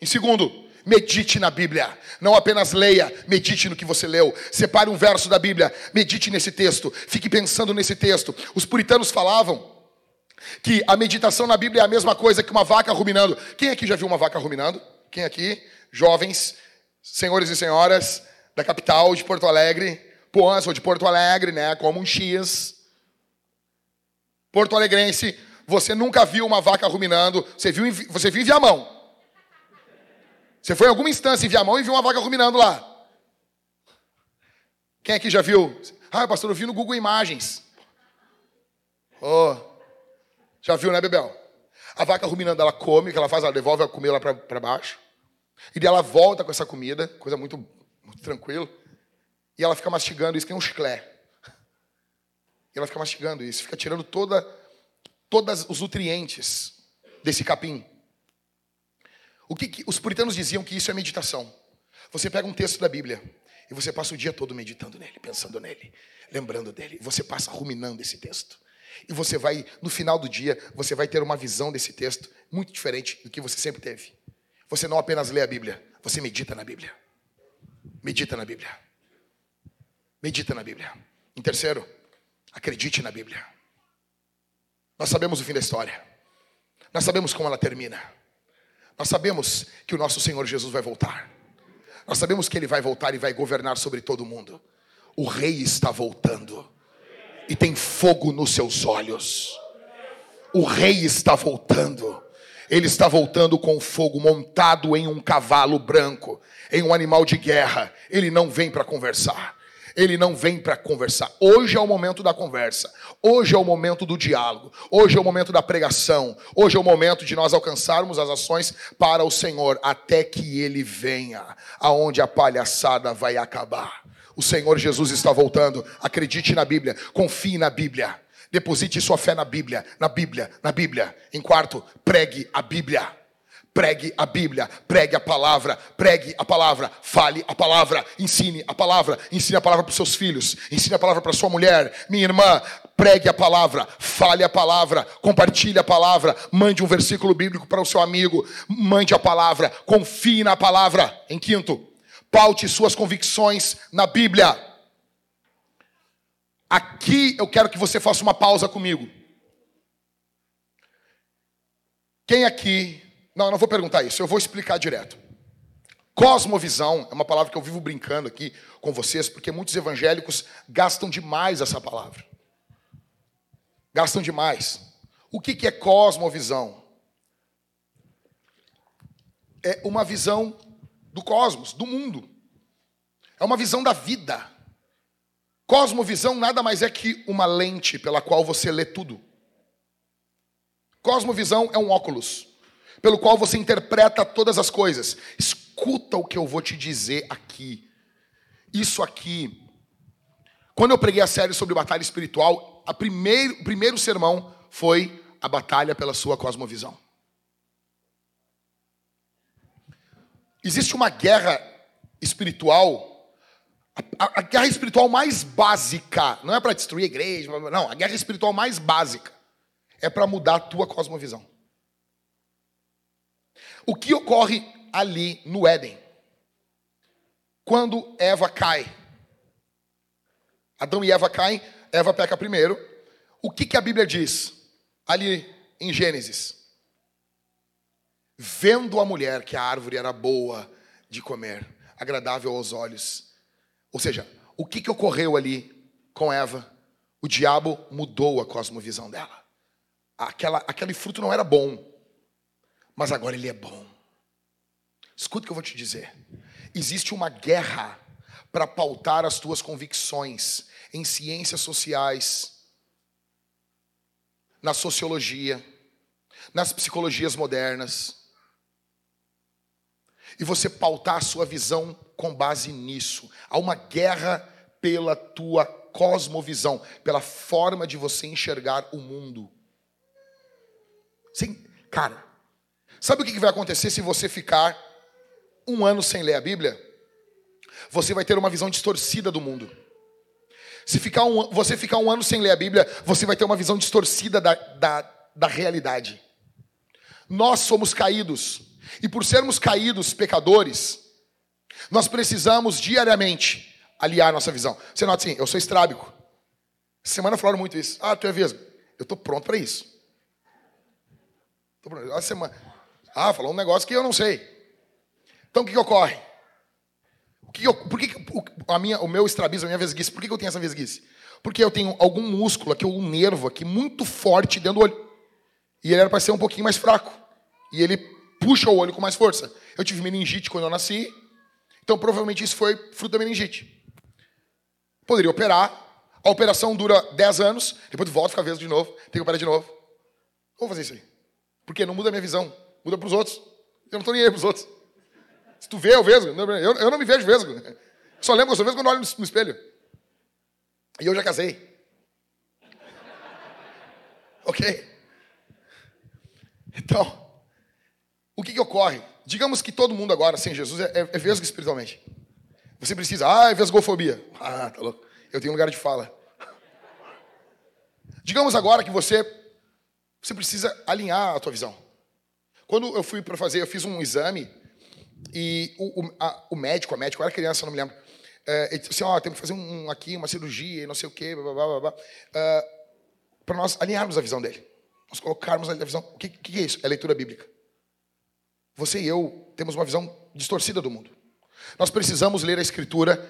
Em segundo, medite na Bíblia. Não apenas leia, medite no que você leu. Separe um verso da Bíblia, medite nesse texto. Fique pensando nesse texto. Os puritanos falavam que a meditação na Bíblia é a mesma coisa que uma vaca ruminando. Quem aqui já viu uma vaca ruminando? Quem aqui? Jovens, senhores e senhoras da capital de Porto Alegre. Pô, sou de Porto Alegre, né? Como um X. Porto Alegrense você nunca viu uma vaca ruminando. Você viu, você viu em Viamão. Você foi em alguma instância em Viamão e viu uma vaca ruminando lá. Quem aqui já viu? Ah, pastor, eu vi no Google Imagens. Oh, já viu, né, Bebel? A vaca ruminando, ela come, o que ela faz? Ela devolve a comida lá para baixo. E daí ela volta com essa comida, coisa muito, muito tranquila. E ela fica mastigando isso, que é um chiclé. E ela fica mastigando isso, fica tirando toda todos os nutrientes desse capim. O que, que, os puritanos diziam que isso é meditação. Você pega um texto da Bíblia e você passa o dia todo meditando nele, pensando nele, lembrando dele. Você passa ruminando esse texto. E você vai, no final do dia, você vai ter uma visão desse texto muito diferente do que você sempre teve. Você não apenas lê a Bíblia, você medita na Bíblia. Medita na Bíblia. Medita na Bíblia. Em terceiro, acredite na Bíblia. Nós sabemos o fim da história. Nós sabemos como ela termina. Nós sabemos que o nosso Senhor Jesus vai voltar. Nós sabemos que ele vai voltar e vai governar sobre todo mundo. O rei está voltando e tem fogo nos seus olhos. O rei está voltando. Ele está voltando com fogo montado em um cavalo branco, em um animal de guerra. Ele não vem para conversar. Ele não vem para conversar. Hoje é o momento da conversa. Hoje é o momento do diálogo. Hoje é o momento da pregação. Hoje é o momento de nós alcançarmos as ações para o Senhor até que ele venha, aonde a palhaçada vai acabar. O Senhor Jesus está voltando. Acredite na Bíblia, confie na Bíblia. Deposite sua fé na Bíblia, na Bíblia, na Bíblia. Em quarto, pregue a Bíblia. Pregue a Bíblia, pregue a palavra, pregue a palavra, fale a palavra, ensine a palavra, ensine a palavra para os seus filhos, ensine a palavra para sua mulher, minha irmã, pregue a palavra, fale a palavra, compartilhe a palavra, mande um versículo bíblico para o seu amigo, mande a palavra, confie na palavra. Em quinto, paute suas convicções na Bíblia. Aqui eu quero que você faça uma pausa comigo. Quem aqui não, eu não vou perguntar isso, eu vou explicar direto. Cosmovisão é uma palavra que eu vivo brincando aqui com vocês, porque muitos evangélicos gastam demais essa palavra. Gastam demais. O que é cosmovisão? É uma visão do cosmos, do mundo. É uma visão da vida. Cosmovisão nada mais é que uma lente pela qual você lê tudo. Cosmovisão é um óculos pelo qual você interpreta todas as coisas. Escuta o que eu vou te dizer aqui. Isso aqui. Quando eu preguei a série sobre batalha espiritual, a o primeiro sermão foi a batalha pela sua cosmovisão. Existe uma guerra espiritual, a, a guerra espiritual mais básica, não é para destruir a igreja, não, a guerra espiritual mais básica é para mudar a tua cosmovisão. O que ocorre ali no Éden? Quando Eva cai. Adão e Eva caem, Eva peca primeiro. O que, que a Bíblia diz ali em Gênesis? Vendo a mulher que a árvore era boa de comer, agradável aos olhos. Ou seja, o que, que ocorreu ali com Eva? O diabo mudou a cosmovisão dela. Aquela, aquele fruto não era bom mas agora ele é bom. Escuta o que eu vou te dizer. Existe uma guerra para pautar as tuas convicções em ciências sociais, na sociologia, nas psicologias modernas. E você pautar a sua visão com base nisso. Há uma guerra pela tua cosmovisão, pela forma de você enxergar o mundo. Sim, cara, Sabe o que vai acontecer se você ficar um ano sem ler a Bíblia? Você vai ter uma visão distorcida do mundo. Se ficar um, você ficar um ano sem ler a Bíblia, você vai ter uma visão distorcida da, da, da realidade. Nós somos caídos. E por sermos caídos, pecadores, nós precisamos diariamente aliar nossa visão. Você nota assim, eu sou estrábico. Semana falaram muito isso. Ah, tu é vesgo. Eu estou pronto para isso. Tô pronto. A semana, ah, falou um negócio que eu não sei. Então o que, que ocorre? O que eu, por que, a minha, o meu estrabismo, a minha vesguice, por que, que eu tenho essa vesguice? Porque eu tenho algum músculo aqui, um nervo aqui muito forte dentro do olho. E ele era para ser um pouquinho mais fraco. E ele puxa o olho com mais força. Eu tive meningite quando eu nasci, então provavelmente isso foi fruto da meningite. Poderia operar, a operação dura 10 anos, depois volta a vesgo de novo, tem que operar de novo. Vou fazer isso aí. Porque não muda a minha visão muda para os outros. Eu não estou nem aí para os outros. Se tu vê, eu vejo. Eu, eu não me vejo vesgo. [LAUGHS] Só lembro que eu sou vesgo quando olho no, no espelho. E eu já casei. [LAUGHS] Ok? Então, o que, que ocorre? Digamos que todo mundo agora, sem Jesus, é, é, é vesgo espiritualmente. Você precisa, ah, é vesgofobia. Ah, tá louco. Eu tenho lugar de fala. Digamos agora que você, você precisa alinhar a tua visão. Quando eu fui para fazer, eu fiz um exame e o, o, a, o médico, a médica, eu era criança, não me lembro, é, ele disse assim, ó, oh, temos que fazer um, aqui, uma cirurgia, não sei o quê, blá, blá, blá, blá, uh, para nós alinharmos a visão dele. Nós colocarmos a visão. O que, que é isso? É leitura bíblica. Você e eu temos uma visão distorcida do mundo. Nós precisamos ler a Escritura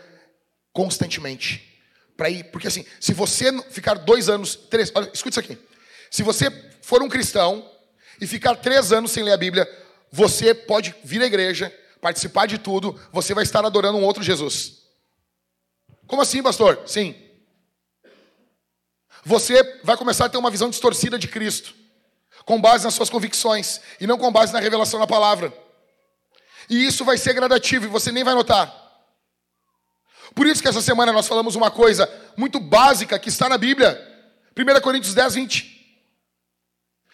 constantemente. Para ir, porque assim, se você ficar dois anos, três, olha, escute isso aqui. Se você for um cristão e ficar três anos sem ler a Bíblia, você pode vir à igreja, participar de tudo, você vai estar adorando um outro Jesus. Como assim, pastor? Sim. Você vai começar a ter uma visão distorcida de Cristo, com base nas suas convicções e não com base na revelação da palavra. E isso vai ser gradativo e você nem vai notar. Por isso que essa semana nós falamos uma coisa muito básica que está na Bíblia. 1 Coríntios 10, 20.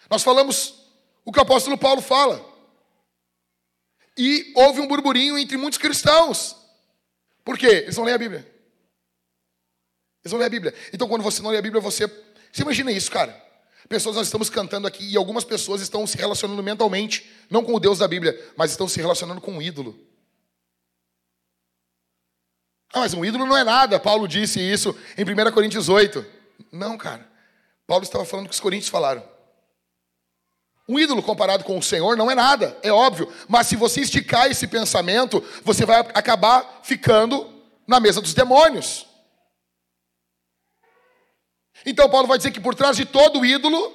Nós falamos o que o apóstolo Paulo fala. E houve um burburinho entre muitos cristãos. Por quê? Eles não leem a Bíblia. Eles não leem a Bíblia. Então, quando você não lê a Bíblia, você. Você imagina isso, cara. Pessoas, nós estamos cantando aqui e algumas pessoas estão se relacionando mentalmente, não com o Deus da Bíblia, mas estão se relacionando com um ídolo. Ah, mas um ídolo não é nada. Paulo disse isso em 1 Coríntios 8. Não, cara. Paulo estava falando o que os coríntios falaram. Um ídolo comparado com o Senhor não é nada, é óbvio. Mas se você esticar esse pensamento, você vai acabar ficando na mesa dos demônios. Então Paulo vai dizer que por trás de todo ídolo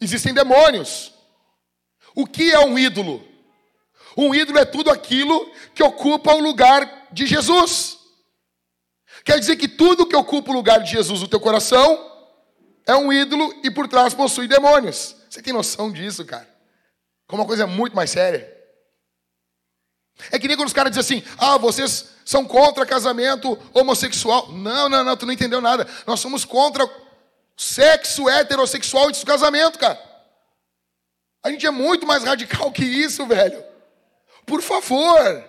existem demônios. O que é um ídolo? Um ídolo é tudo aquilo que ocupa o lugar de Jesus. Quer dizer que tudo que ocupa o lugar de Jesus no teu coração é um ídolo e por trás possui demônios. Você tem noção disso, cara? Como uma coisa muito mais séria. É que nem quando os caras dizem assim: ah, vocês são contra casamento homossexual. Não, não, não, tu não entendeu nada. Nós somos contra sexo heterossexual antes do casamento, cara. A gente é muito mais radical que isso, velho. Por favor.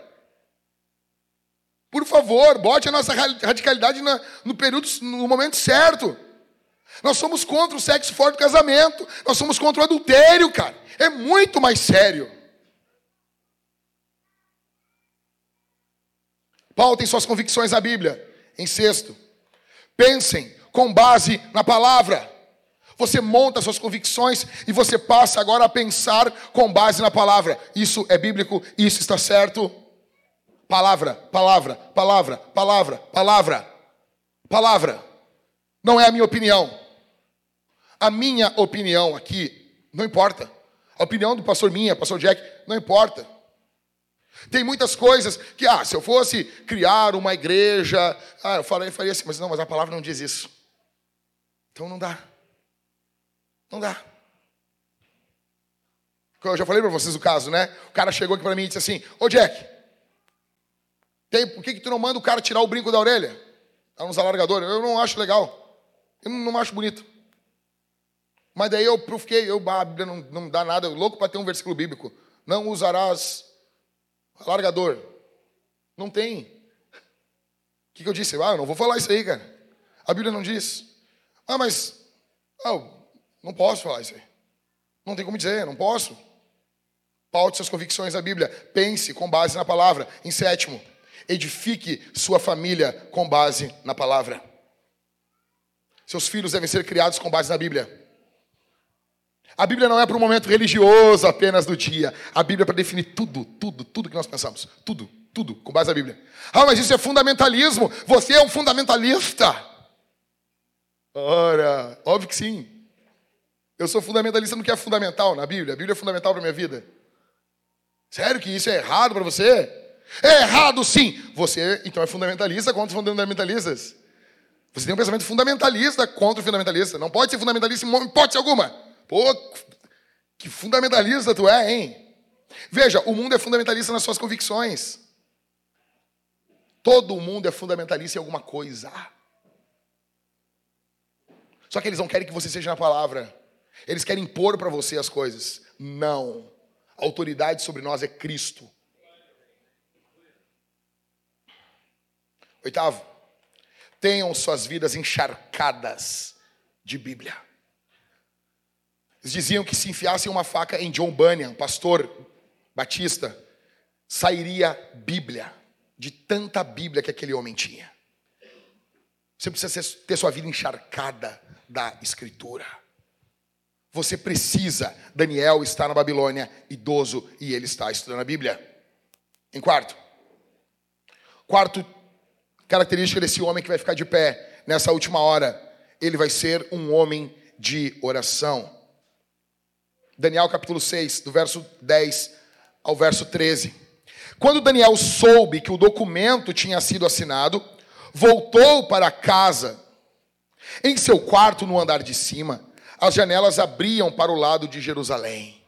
Por favor, bote a nossa radicalidade no período, no momento certo. Nós somos contra o sexo fora do casamento. Nós somos contra o adultério, cara. É muito mais sério. Paulo tem suas convicções na Bíblia. Em sexto, pensem com base na palavra. Você monta suas convicções e você passa agora a pensar com base na palavra. Isso é bíblico, isso está certo. Palavra, palavra, palavra, palavra, palavra, palavra. Não é a minha opinião. A minha opinião aqui não importa. A opinião do pastor minha, pastor Jack, não importa. Tem muitas coisas que, ah, se eu fosse criar uma igreja, ah, eu faria, assim, mas não, mas a palavra não diz isso. Então não dá. Não dá. Eu já falei para vocês o caso, né? O cara chegou aqui para mim e disse assim: Ô Jack, tem, por que, que tu não manda o cara tirar o brinco da orelha? Tá nos alargadores. Eu não acho legal. Eu não acho bonito. Mas daí eu fiquei, eu, a Bíblia não, não dá nada, eu louco para ter um versículo bíblico. Não usarás alargador. Não tem. O que, que eu disse? Ah, eu não vou falar isso aí, cara. A Bíblia não diz. Ah, mas. Ah, não posso falar isso aí. Não tem como dizer, não posso. Paute suas convicções na Bíblia. Pense com base na palavra. Em sétimo, edifique sua família com base na palavra. Seus filhos devem ser criados com base na Bíblia. A Bíblia não é para um momento religioso apenas do dia. A Bíblia é para definir tudo, tudo, tudo que nós pensamos. Tudo, tudo, com base na Bíblia. Ah, mas isso é fundamentalismo. Você é um fundamentalista. Ora, óbvio que sim. Eu sou fundamentalista no que é fundamental na Bíblia. A Bíblia é fundamental para minha vida. Sério que isso é errado para você? É errado sim. Você então é fundamentalista contra os fundamentalistas. Você tem um pensamento fundamentalista contra o fundamentalista. Não pode ser fundamentalista em hipótese alguma. Pô, que fundamentalista tu é, hein? Veja, o mundo é fundamentalista nas suas convicções. Todo mundo é fundamentalista em alguma coisa. Só que eles não querem que você seja na palavra. Eles querem impor para você as coisas. Não. A autoridade sobre nós é Cristo. Oitavo, tenham suas vidas encharcadas de Bíblia. Eles diziam que se enfiassem uma faca em John Bunyan, pastor batista, sairia Bíblia, de tanta Bíblia que aquele homem tinha. Você precisa ter sua vida encharcada da Escritura. Você precisa. Daniel está na Babilônia, idoso, e ele está estudando a Bíblia. Em quarto. Quarto característica desse homem que vai ficar de pé nessa última hora. Ele vai ser um homem de oração. Daniel capítulo 6, do verso 10 ao verso 13. Quando Daniel soube que o documento tinha sido assinado, voltou para casa. Em seu quarto, no andar de cima, as janelas abriam para o lado de Jerusalém.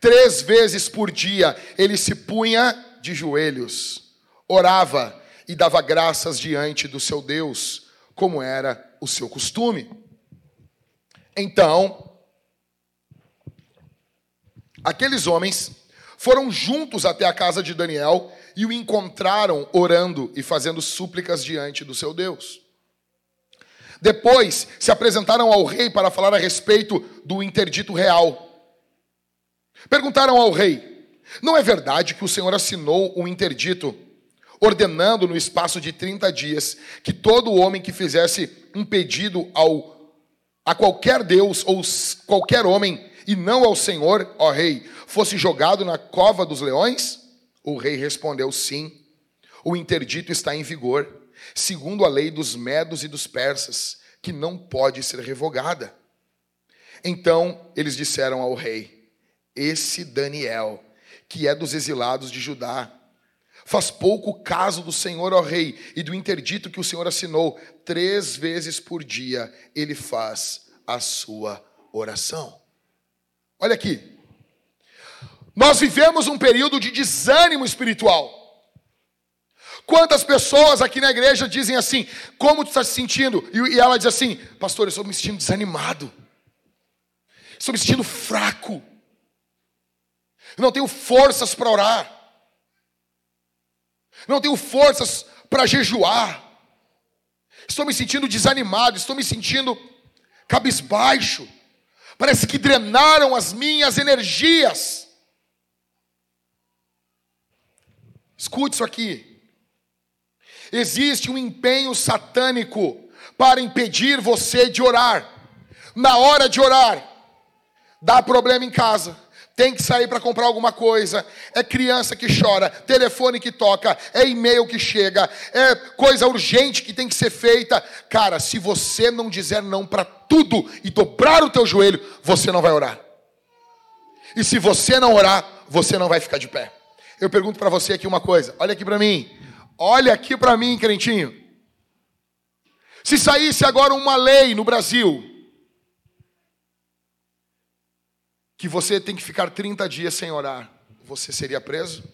Três vezes por dia ele se punha de joelhos, orava e dava graças diante do seu Deus, como era o seu costume. Então, aqueles homens foram juntos até a casa de Daniel e o encontraram orando e fazendo súplicas diante do seu Deus. Depois se apresentaram ao rei para falar a respeito do interdito real. Perguntaram ao rei: Não é verdade que o Senhor assinou um interdito, ordenando no espaço de 30 dias que todo homem que fizesse um pedido ao, a qualquer Deus ou qualquer homem, e não ao Senhor, ó rei, fosse jogado na cova dos leões? O rei respondeu: Sim, o interdito está em vigor segundo a lei dos medos e dos persas, que não pode ser revogada. Então eles disseram ao rei: Esse Daniel, que é dos exilados de Judá, faz pouco caso do Senhor, ó rei, e do interdito que o Senhor assinou. Três vezes por dia ele faz a sua oração. Olha aqui. Nós vivemos um período de desânimo espiritual. Quantas pessoas aqui na igreja dizem assim: Como tu está se sentindo? E ela diz assim: Pastor, eu estou me sentindo desanimado. Estou me sentindo fraco. Eu não tenho forças para orar. Não tenho forças para jejuar. Estou me sentindo desanimado, estou me sentindo cabisbaixo. Parece que drenaram as minhas energias. Escute isso aqui. Existe um empenho satânico para impedir você de orar. Na hora de orar, dá problema em casa, tem que sair para comprar alguma coisa, é criança que chora, telefone que toca, é e-mail que chega, é coisa urgente que tem que ser feita. Cara, se você não dizer não para tudo e dobrar o teu joelho, você não vai orar. E se você não orar, você não vai ficar de pé. Eu pergunto para você aqui uma coisa, olha aqui para mim. Olha aqui para mim, crentinho. Se saísse agora uma lei no Brasil que você tem que ficar 30 dias sem orar, você seria preso?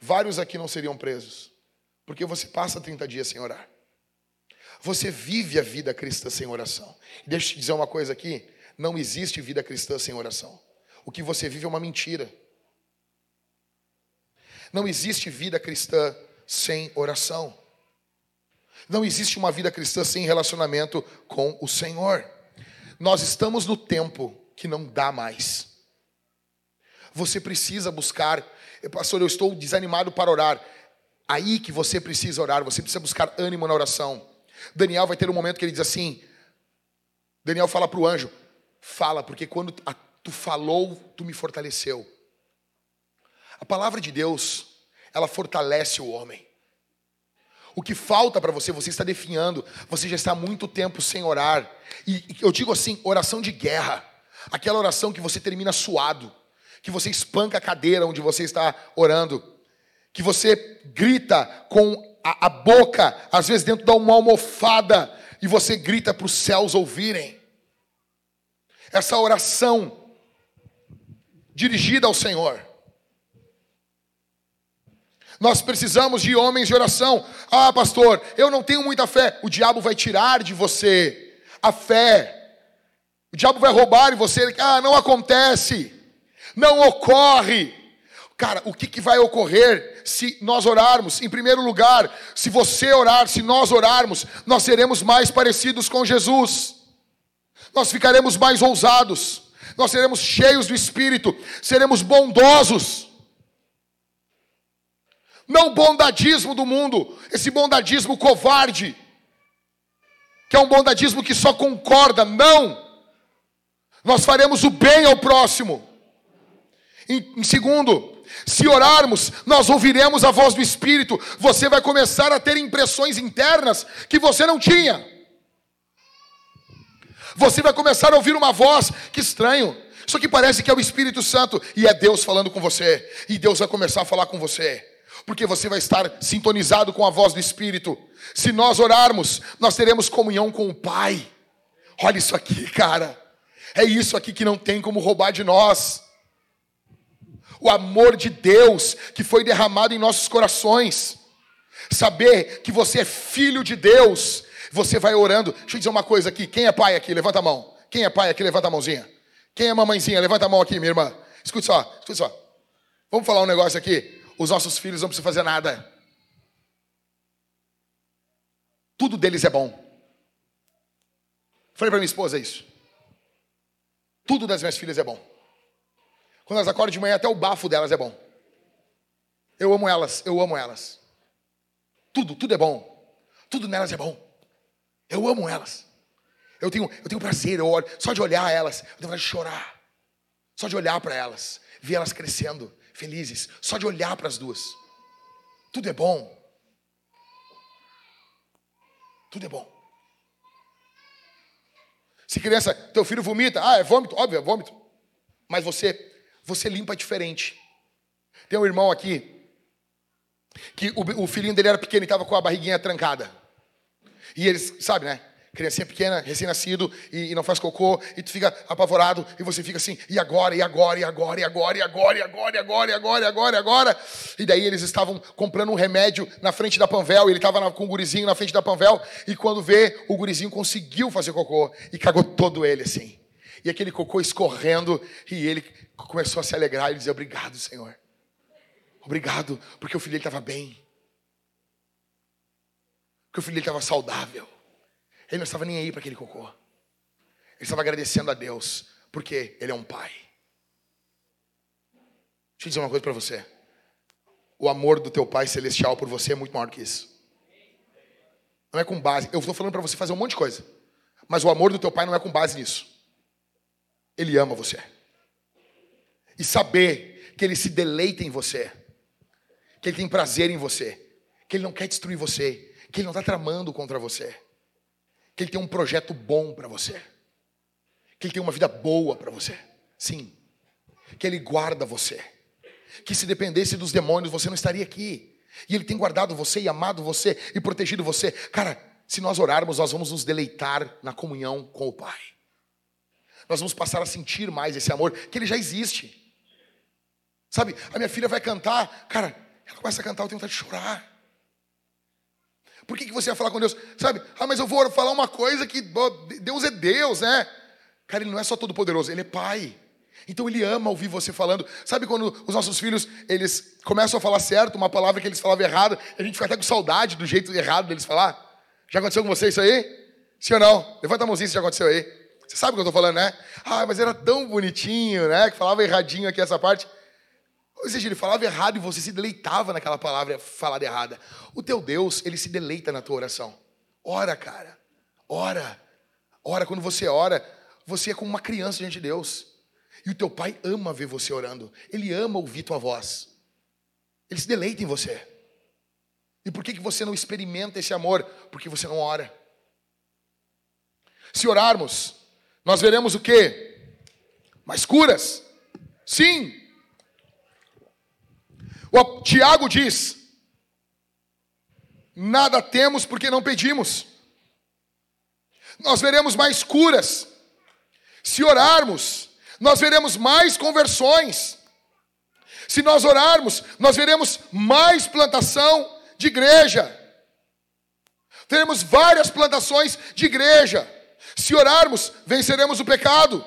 Vários aqui não seriam presos, porque você passa 30 dias sem orar. Você vive a vida cristã sem oração. Deixa eu te dizer uma coisa aqui: não existe vida cristã sem oração. O que você vive é uma mentira. Não existe vida cristã sem oração. Não existe uma vida cristã sem relacionamento com o Senhor. Nós estamos no tempo que não dá mais. Você precisa buscar, pastor, eu estou desanimado para orar. Aí que você precisa orar, você precisa buscar ânimo na oração. Daniel vai ter um momento que ele diz assim: Daniel fala para o anjo, fala, porque quando tu falou, tu me fortaleceu. A palavra de Deus, ela fortalece o homem. O que falta para você, você está definhando, você já está há muito tempo sem orar. E eu digo assim, oração de guerra. Aquela oração que você termina suado, que você espanca a cadeira onde você está orando, que você grita com a, a boca, às vezes dentro de uma almofada, e você grita para os céus ouvirem. Essa oração dirigida ao Senhor. Nós precisamos de homens de oração. Ah, pastor, eu não tenho muita fé. O diabo vai tirar de você a fé. O diabo vai roubar em você. Ah, não acontece. Não ocorre. Cara, o que, que vai ocorrer se nós orarmos? Em primeiro lugar, se você orar, se nós orarmos, nós seremos mais parecidos com Jesus. Nós ficaremos mais ousados. Nós seremos cheios do Espírito. Seremos bondosos. Não o bondadismo do mundo, esse bondadismo covarde, que é um bondadismo que só concorda. Não! Nós faremos o bem ao próximo. Em, em segundo, se orarmos, nós ouviremos a voz do Espírito. Você vai começar a ter impressões internas que você não tinha. Você vai começar a ouvir uma voz, que estranho. Isso aqui parece que é o Espírito Santo e é Deus falando com você. E Deus vai começar a falar com você porque você vai estar sintonizado com a voz do Espírito. Se nós orarmos, nós teremos comunhão com o Pai. Olha isso aqui, [LAUGHS] cara. É isso aqui que não tem como roubar de nós. O amor de Deus que foi derramado em nossos corações. Saber que você é filho de Deus. Você vai orando. Deixa eu dizer uma coisa aqui. Quem é pai aqui? Levanta a mão. Quem é pai aqui? Levanta a mãozinha. Quem é mamãezinha? Levanta a mão aqui, minha irmã. Escute só, escute só. Vamos falar um negócio aqui os nossos filhos não precisam fazer nada. Tudo deles é bom. Falei para minha esposa isso. Tudo das minhas filhas é bom. Quando elas acordam de manhã, até o bafo delas é bom. Eu amo elas, eu amo elas. Tudo, tudo é bom. Tudo nelas é bom. Eu amo elas. Eu tenho, eu tenho prazer, eu olho, só de olhar elas, eu tenho vontade de chorar. Só de olhar para elas, ver elas crescendo, felizes, só de olhar para as duas. Tudo é bom. Tudo é bom. Se criança, teu filho vomita, ah, é vômito, óbvio, é vômito. Mas você, você limpa diferente. Tem um irmão aqui que o, o filhinho dele era pequeno e estava com a barriguinha trancada. E eles, sabe, né? Criancinha pequena, recém-nascido, e, e, não faz cocô, e tu fica apavorado, e você fica assim, e agora, e agora, e agora, e agora, e agora, e agora, e agora, e agora, e agora, e agora. E daí eles estavam comprando um remédio na frente da Panvel, e ele estava com o gurizinho na frente da Panvel, e quando vê, o gurizinho conseguiu fazer cocô, e cagou todo ele assim. E aquele cocô escorrendo, e ele começou a se alegrar e dizer: Obrigado, Senhor. Obrigado, porque o filho dele estava bem. Porque o filho dele estava saudável. Ele não estava nem aí para aquele cocô. Ele estava agradecendo a Deus, porque ele é um pai. Deixa eu dizer uma coisa para você. O amor do teu pai celestial por você é muito maior que isso. Não é com base. Eu estou falando para você fazer um monte de coisa. Mas o amor do teu pai não é com base nisso. Ele ama você. E saber que ele se deleita em você. Que ele tem prazer em você. Que ele não quer destruir você. Que ele não está tramando contra você que Ele tem um projeto bom para você, que Ele tem uma vida boa para você, sim, que Ele guarda você, que se dependesse dos demônios você não estaria aqui, e Ele tem guardado você e amado você e protegido você. Cara, se nós orarmos, nós vamos nos deleitar na comunhão com o Pai, nós vamos passar a sentir mais esse amor que Ele já existe. Sabe, a minha filha vai cantar, cara, ela começa a cantar, eu tenho vontade de chorar. Por que, que você vai falar com Deus? Sabe? Ah, mas eu vou falar uma coisa que Deus é Deus, né? Cara, Ele não é só todo poderoso, Ele é Pai. Então Ele ama ouvir você falando. Sabe quando os nossos filhos, eles começam a falar certo, uma palavra que eles falavam errado, a gente fica até com saudade do jeito errado deles falar? Já aconteceu com você isso aí? Sim ou não? Levanta a mãozinha se já aconteceu aí. Você sabe o que eu estou falando, né? Ah, mas era tão bonitinho, né? Que falava erradinho aqui essa parte. Ou seja, ele falava errado e você se deleitava naquela palavra falada errada. O teu Deus, ele se deleita na tua oração. Ora, cara. Ora. Ora, quando você ora, você é como uma criança diante de Deus. E o teu pai ama ver você orando. Ele ama ouvir tua voz. Ele se deleita em você. E por que, que você não experimenta esse amor? Porque você não ora. Se orarmos, nós veremos o quê? Mais curas. Sim, o Tiago diz: Nada temos porque não pedimos. Nós veremos mais curas. Se orarmos, nós veremos mais conversões. Se nós orarmos, nós veremos mais plantação de igreja. Teremos várias plantações de igreja. Se orarmos, venceremos o pecado.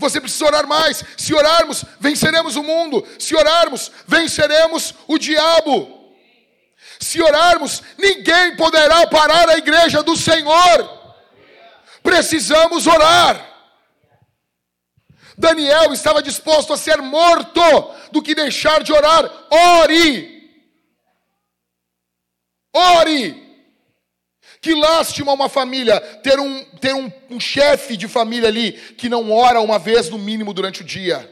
Você precisa orar mais. Se orarmos, venceremos o mundo. Se orarmos, venceremos o diabo. Se orarmos, ninguém poderá parar a igreja do Senhor. Precisamos orar. Daniel estava disposto a ser morto do que deixar de orar. Ore. Ore. Que lástima uma família ter um, ter um, um chefe de família ali que não ora uma vez no mínimo durante o dia.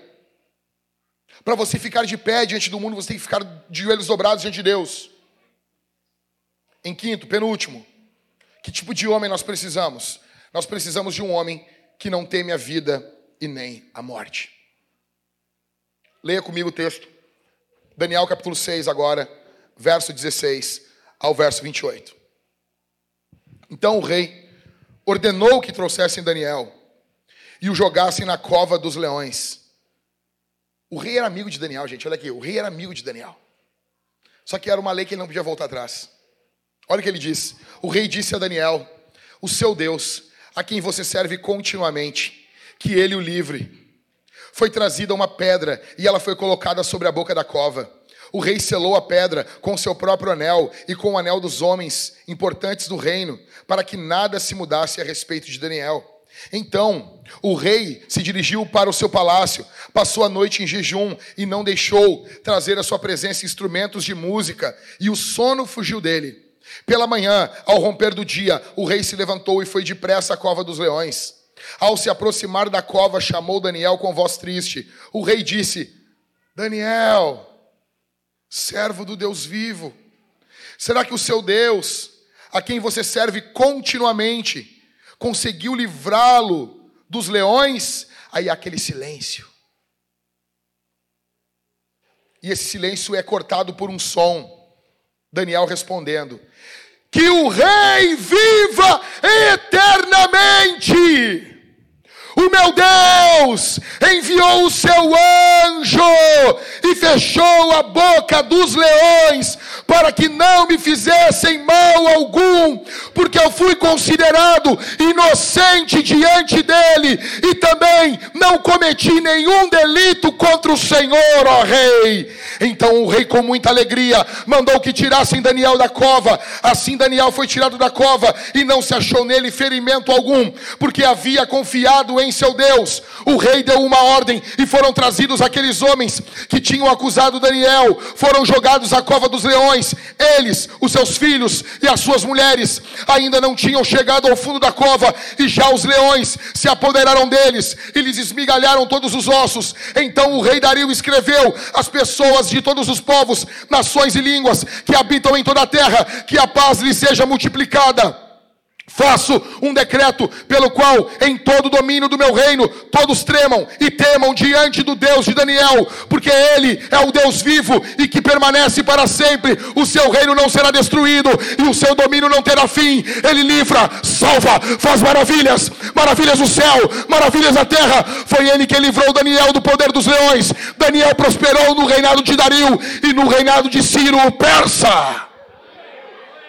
Para você ficar de pé diante do mundo, você tem que ficar de joelhos dobrados diante de Deus. Em quinto, penúltimo, que tipo de homem nós precisamos? Nós precisamos de um homem que não teme a vida e nem a morte. Leia comigo o texto. Daniel capítulo 6 agora, verso 16 ao verso 28. Então o rei ordenou que trouxessem Daniel e o jogassem na cova dos leões. O rei era amigo de Daniel, gente. Olha aqui, o rei era amigo de Daniel. Só que era uma lei que ele não podia voltar atrás. Olha o que ele disse. O rei disse a Daniel: O seu Deus, a quem você serve continuamente, que ele o livre. Foi trazida uma pedra e ela foi colocada sobre a boca da cova. O rei selou a pedra com seu próprio anel e com o anel dos homens importantes do reino, para que nada se mudasse a respeito de Daniel. Então, o rei se dirigiu para o seu palácio, passou a noite em jejum e não deixou trazer à sua presença instrumentos de música, e o sono fugiu dele. Pela manhã, ao romper do dia, o rei se levantou e foi depressa à cova dos leões. Ao se aproximar da cova, chamou Daniel com voz triste. O rei disse: Daniel, servo do Deus vivo, será que o seu Deus a quem você serve continuamente, conseguiu livrá-lo dos leões? Aí aquele silêncio. E esse silêncio é cortado por um som. Daniel respondendo: Que o rei viva eternamente! O meu Deus enviou o seu anjo e fechou a boca dos leões para que não me fizessem mal algum, porque eu fui considerado inocente diante dele e também não cometi nenhum delito contra o Senhor, ó rei. Então o rei, com muita alegria, mandou que tirassem Daniel da cova. Assim Daniel foi tirado da cova e não se achou nele ferimento algum, porque havia confiado em em seu Deus. O rei deu uma ordem e foram trazidos aqueles homens que tinham acusado Daniel, foram jogados à cova dos leões. Eles, os seus filhos e as suas mulheres ainda não tinham chegado ao fundo da cova e já os leões se apoderaram deles e lhes esmigalharam todos os ossos. Então o rei Dario escreveu às pessoas de todos os povos, nações e línguas que habitam em toda a terra que a paz lhes seja multiplicada Faço um decreto pelo qual, em todo o domínio do meu reino, todos tremam e temam diante do Deus de Daniel, porque Ele é o Deus vivo e que permanece para sempre. O seu reino não será destruído e o seu domínio não terá fim. Ele livra, salva, faz maravilhas, maravilhas no céu, maravilhas na terra. Foi Ele que livrou Daniel do poder dos leões. Daniel prosperou no reinado de Dario e no reinado de Ciro, o persa.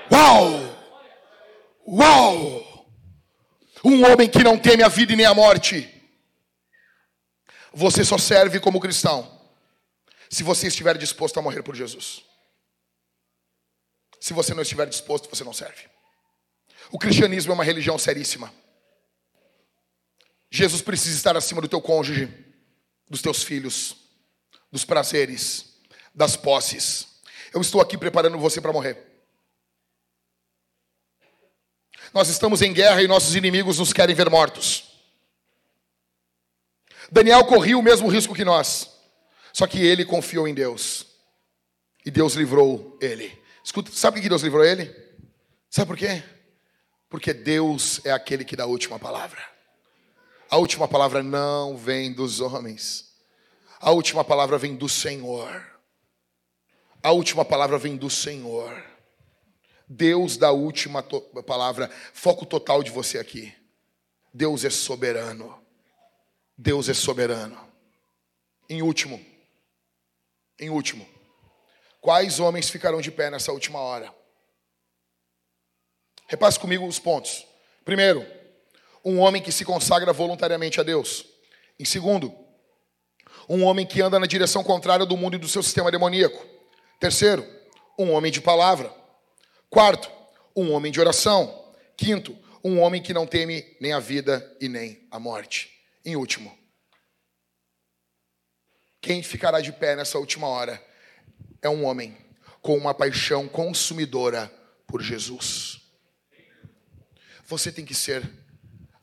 Uau! Uau! Um homem que não teme a vida e nem a morte. Você só serve como cristão se você estiver disposto a morrer por Jesus. Se você não estiver disposto, você não serve. O cristianismo é uma religião seríssima. Jesus precisa estar acima do teu cônjuge, dos teus filhos, dos prazeres, das posses. Eu estou aqui preparando você para morrer. Nós estamos em guerra e nossos inimigos nos querem ver mortos. Daniel corria o mesmo risco que nós, só que ele confiou em Deus. E Deus livrou ele. Escuta, sabe que Deus livrou ele? Sabe por quê? Porque Deus é aquele que dá a última palavra. A última palavra não vem dos homens. A última palavra vem do Senhor. A última palavra vem do Senhor. Deus da última palavra, foco total de você aqui. Deus é soberano. Deus é soberano. Em último, em último, quais homens ficarão de pé nessa última hora? Repasse comigo os pontos. Primeiro, um homem que se consagra voluntariamente a Deus. Em segundo, um homem que anda na direção contrária do mundo e do seu sistema demoníaco. Terceiro, um homem de palavra. Quarto, um homem de oração. Quinto, um homem que não teme nem a vida e nem a morte. Em último, quem ficará de pé nessa última hora é um homem com uma paixão consumidora por Jesus. Você tem que ser.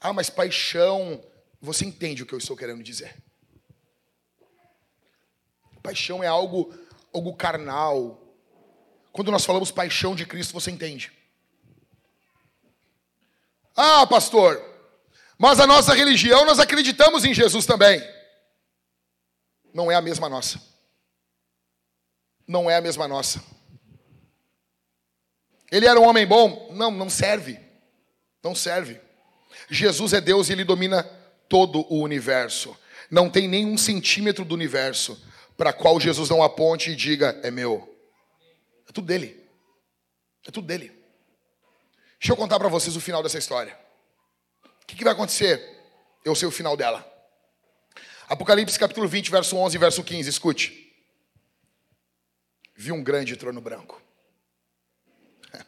Ah, mas paixão. Você entende o que eu estou querendo dizer? Paixão é algo, algo carnal, quando nós falamos paixão de Cristo, você entende. Ah, pastor, mas a nossa religião nós acreditamos em Jesus também. Não é a mesma nossa. Não é a mesma nossa. Ele era um homem bom? Não, não serve. Não serve. Jesus é Deus e ele domina todo o universo. Não tem nenhum centímetro do universo para qual Jesus não aponte e diga: é meu. Tudo dele. É tudo dele. Deixa eu contar para vocês o final dessa história. O que, que vai acontecer? Eu sei o final dela. Apocalipse capítulo 20, verso 11 e verso 15. Escute. Vi um grande trono branco. [LAUGHS]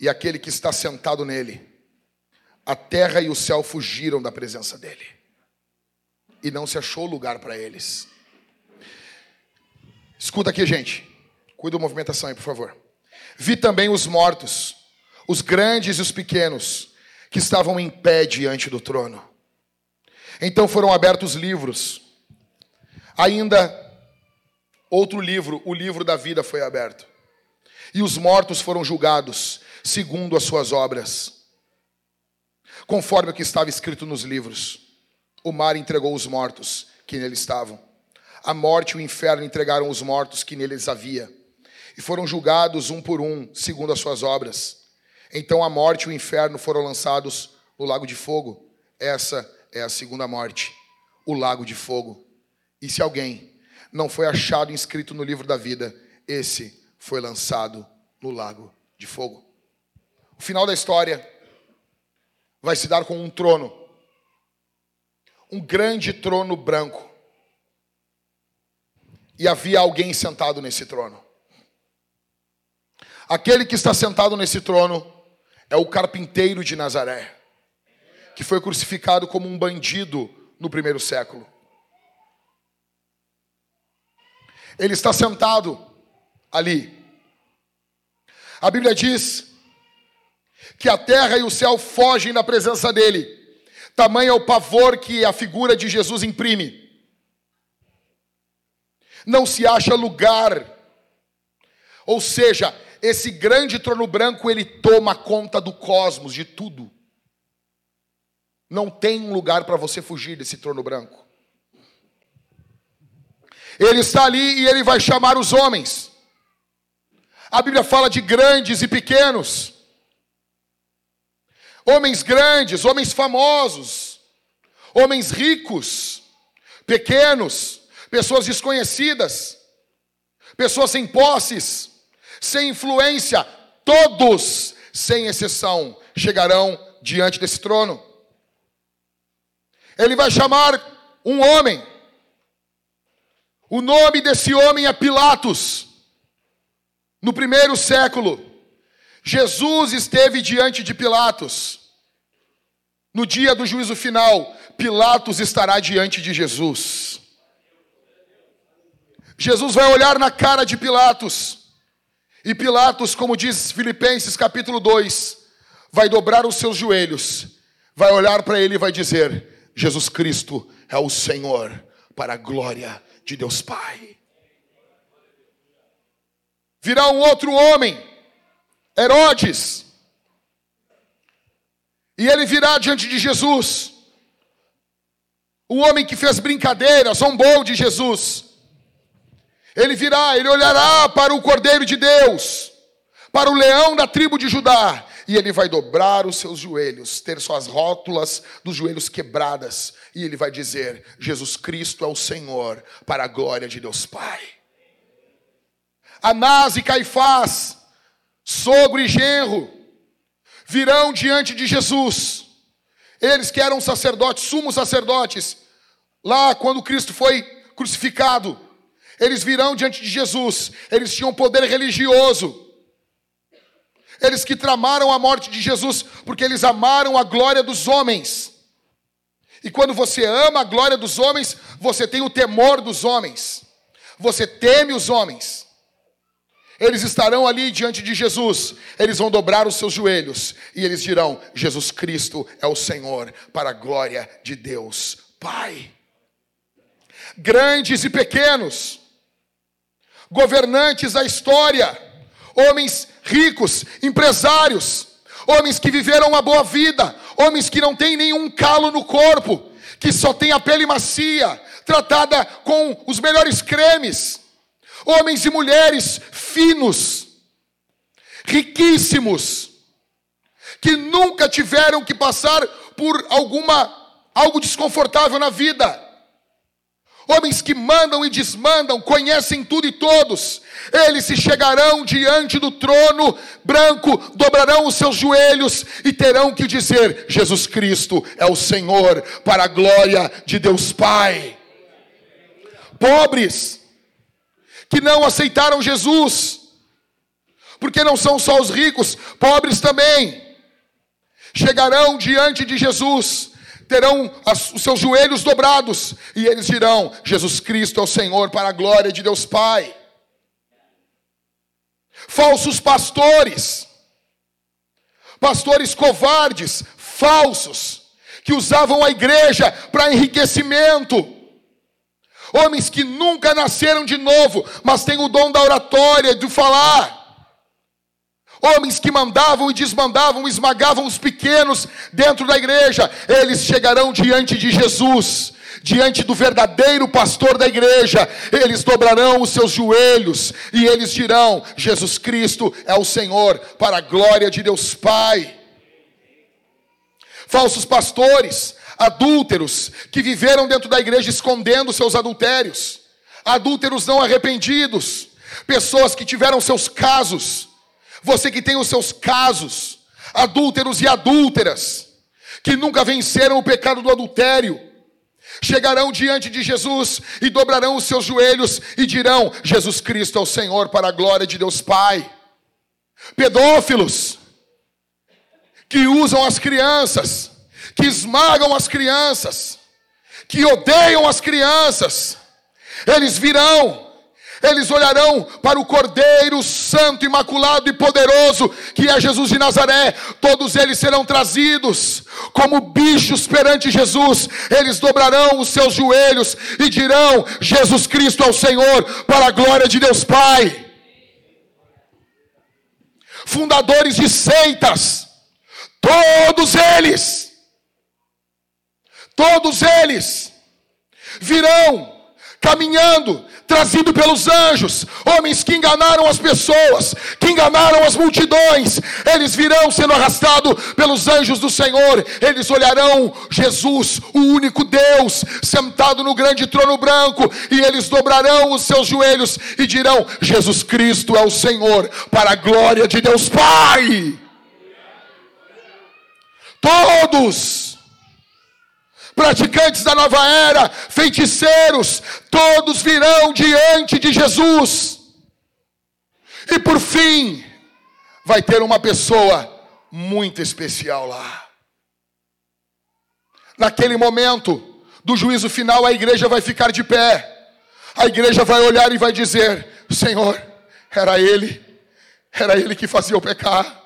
E aquele que está sentado nele. A terra e o céu fugiram da presença dele. E não se achou lugar para eles. Escuta aqui, gente. Cuida da movimentação aí, por favor. Vi também os mortos, os grandes e os pequenos, que estavam em pé diante do trono. Então foram abertos livros. Ainda outro livro, o livro da vida, foi aberto. e os mortos foram julgados segundo as suas obras, conforme o que estava escrito nos livros. O mar entregou os mortos que nele estavam. A morte e o inferno entregaram os mortos que neles havia, e foram julgados um por um, segundo as suas obras. Então a morte e o inferno foram lançados no lago de fogo. Essa é a segunda morte, o lago de fogo. E se alguém não foi achado inscrito no livro da vida, esse foi lançado no lago de fogo. O final da história vai se dar com um trono, um grande trono branco. E havia alguém sentado nesse trono. Aquele que está sentado nesse trono é o carpinteiro de Nazaré, que foi crucificado como um bandido no primeiro século. Ele está sentado ali. A Bíblia diz que a terra e o céu fogem da presença dele. Tamanho é o pavor que a figura de Jesus imprime. Não se acha lugar. Ou seja, esse grande trono branco, ele toma conta do cosmos, de tudo. Não tem um lugar para você fugir desse trono branco. Ele está ali e ele vai chamar os homens. A Bíblia fala de grandes e pequenos. Homens grandes, homens famosos, homens ricos, pequenos, pessoas desconhecidas, pessoas sem posses, sem influência, todos, sem exceção, chegarão diante desse trono. Ele vai chamar um homem. O nome desse homem é Pilatos. No primeiro século, Jesus esteve diante de Pilatos. No dia do juízo final, Pilatos estará diante de Jesus. Jesus vai olhar na cara de Pilatos e Pilatos, como diz Filipenses capítulo 2, vai dobrar os seus joelhos, vai olhar para ele e vai dizer: Jesus Cristo é o Senhor, para a glória de Deus Pai. Virá um outro homem, Herodes, e ele virá diante de Jesus, o homem que fez brincadeira, zombou de Jesus. Ele virá, ele olhará para o Cordeiro de Deus, para o leão da tribo de Judá, e ele vai dobrar os seus joelhos, ter suas rótulas dos joelhos quebradas, e ele vai dizer: Jesus Cristo é o Senhor, para a glória de Deus Pai. Anás e Caifás, sogro e genro, virão diante de Jesus. Eles que eram sacerdotes, sumos sacerdotes, lá quando Cristo foi crucificado, eles virão diante de Jesus, eles tinham poder religioso. Eles que tramaram a morte de Jesus, porque eles amaram a glória dos homens. E quando você ama a glória dos homens, você tem o temor dos homens. Você teme os homens. Eles estarão ali diante de Jesus, eles vão dobrar os seus joelhos e eles dirão: Jesus Cristo é o Senhor, para a glória de Deus Pai. Grandes e pequenos, governantes da história, homens ricos, empresários, homens que viveram uma boa vida, homens que não têm nenhum calo no corpo, que só tem a pele macia, tratada com os melhores cremes, homens e mulheres finos, riquíssimos, que nunca tiveram que passar por alguma algo desconfortável na vida Homens que mandam e desmandam, conhecem tudo e todos. Eles se chegarão diante do trono branco, dobrarão os seus joelhos e terão que dizer: Jesus Cristo é o Senhor, para a glória de Deus Pai. Pobres, que não aceitaram Jesus, porque não são só os ricos, pobres também, chegarão diante de Jesus terão os seus joelhos dobrados e eles dirão: Jesus Cristo é o Senhor, para a glória de Deus Pai. Falsos pastores, pastores covardes, falsos, que usavam a igreja para enriquecimento. Homens que nunca nasceram de novo, mas têm o dom da oratória, de falar. Homens que mandavam e desmandavam, esmagavam os pequenos dentro da igreja, eles chegarão diante de Jesus, diante do verdadeiro pastor da igreja, eles dobrarão os seus joelhos e eles dirão: Jesus Cristo é o Senhor, para a glória de Deus Pai. Falsos pastores, adúlteros, que viveram dentro da igreja escondendo seus adultérios, adúlteros não arrependidos, pessoas que tiveram seus casos, você que tem os seus casos, adúlteros e adúlteras, que nunca venceram o pecado do adultério, chegarão diante de Jesus e dobrarão os seus joelhos e dirão: Jesus Cristo é o Senhor, para a glória de Deus Pai. Pedófilos, que usam as crianças, que esmagam as crianças, que odeiam as crianças, eles virão eles olharão para o Cordeiro Santo, Imaculado e Poderoso, que é Jesus de Nazaré. Todos eles serão trazidos como bichos perante Jesus. Eles dobrarão os seus joelhos e dirão: Jesus Cristo é o Senhor, para a glória de Deus Pai. Fundadores de seitas, todos eles, todos eles virão caminhando trazido pelos anjos, homens que enganaram as pessoas, que enganaram as multidões, eles virão sendo arrastados pelos anjos do Senhor, eles olharão Jesus, o único Deus, sentado no grande trono branco, e eles dobrarão os seus joelhos e dirão: Jesus Cristo é o Senhor, para a glória de Deus Pai. Todos praticantes da nova era, feiticeiros, todos virão diante de Jesus. E por fim, vai ter uma pessoa muito especial lá. Naquele momento do juízo final, a igreja vai ficar de pé. A igreja vai olhar e vai dizer: Senhor, era Ele, era Ele que fazia o pecar.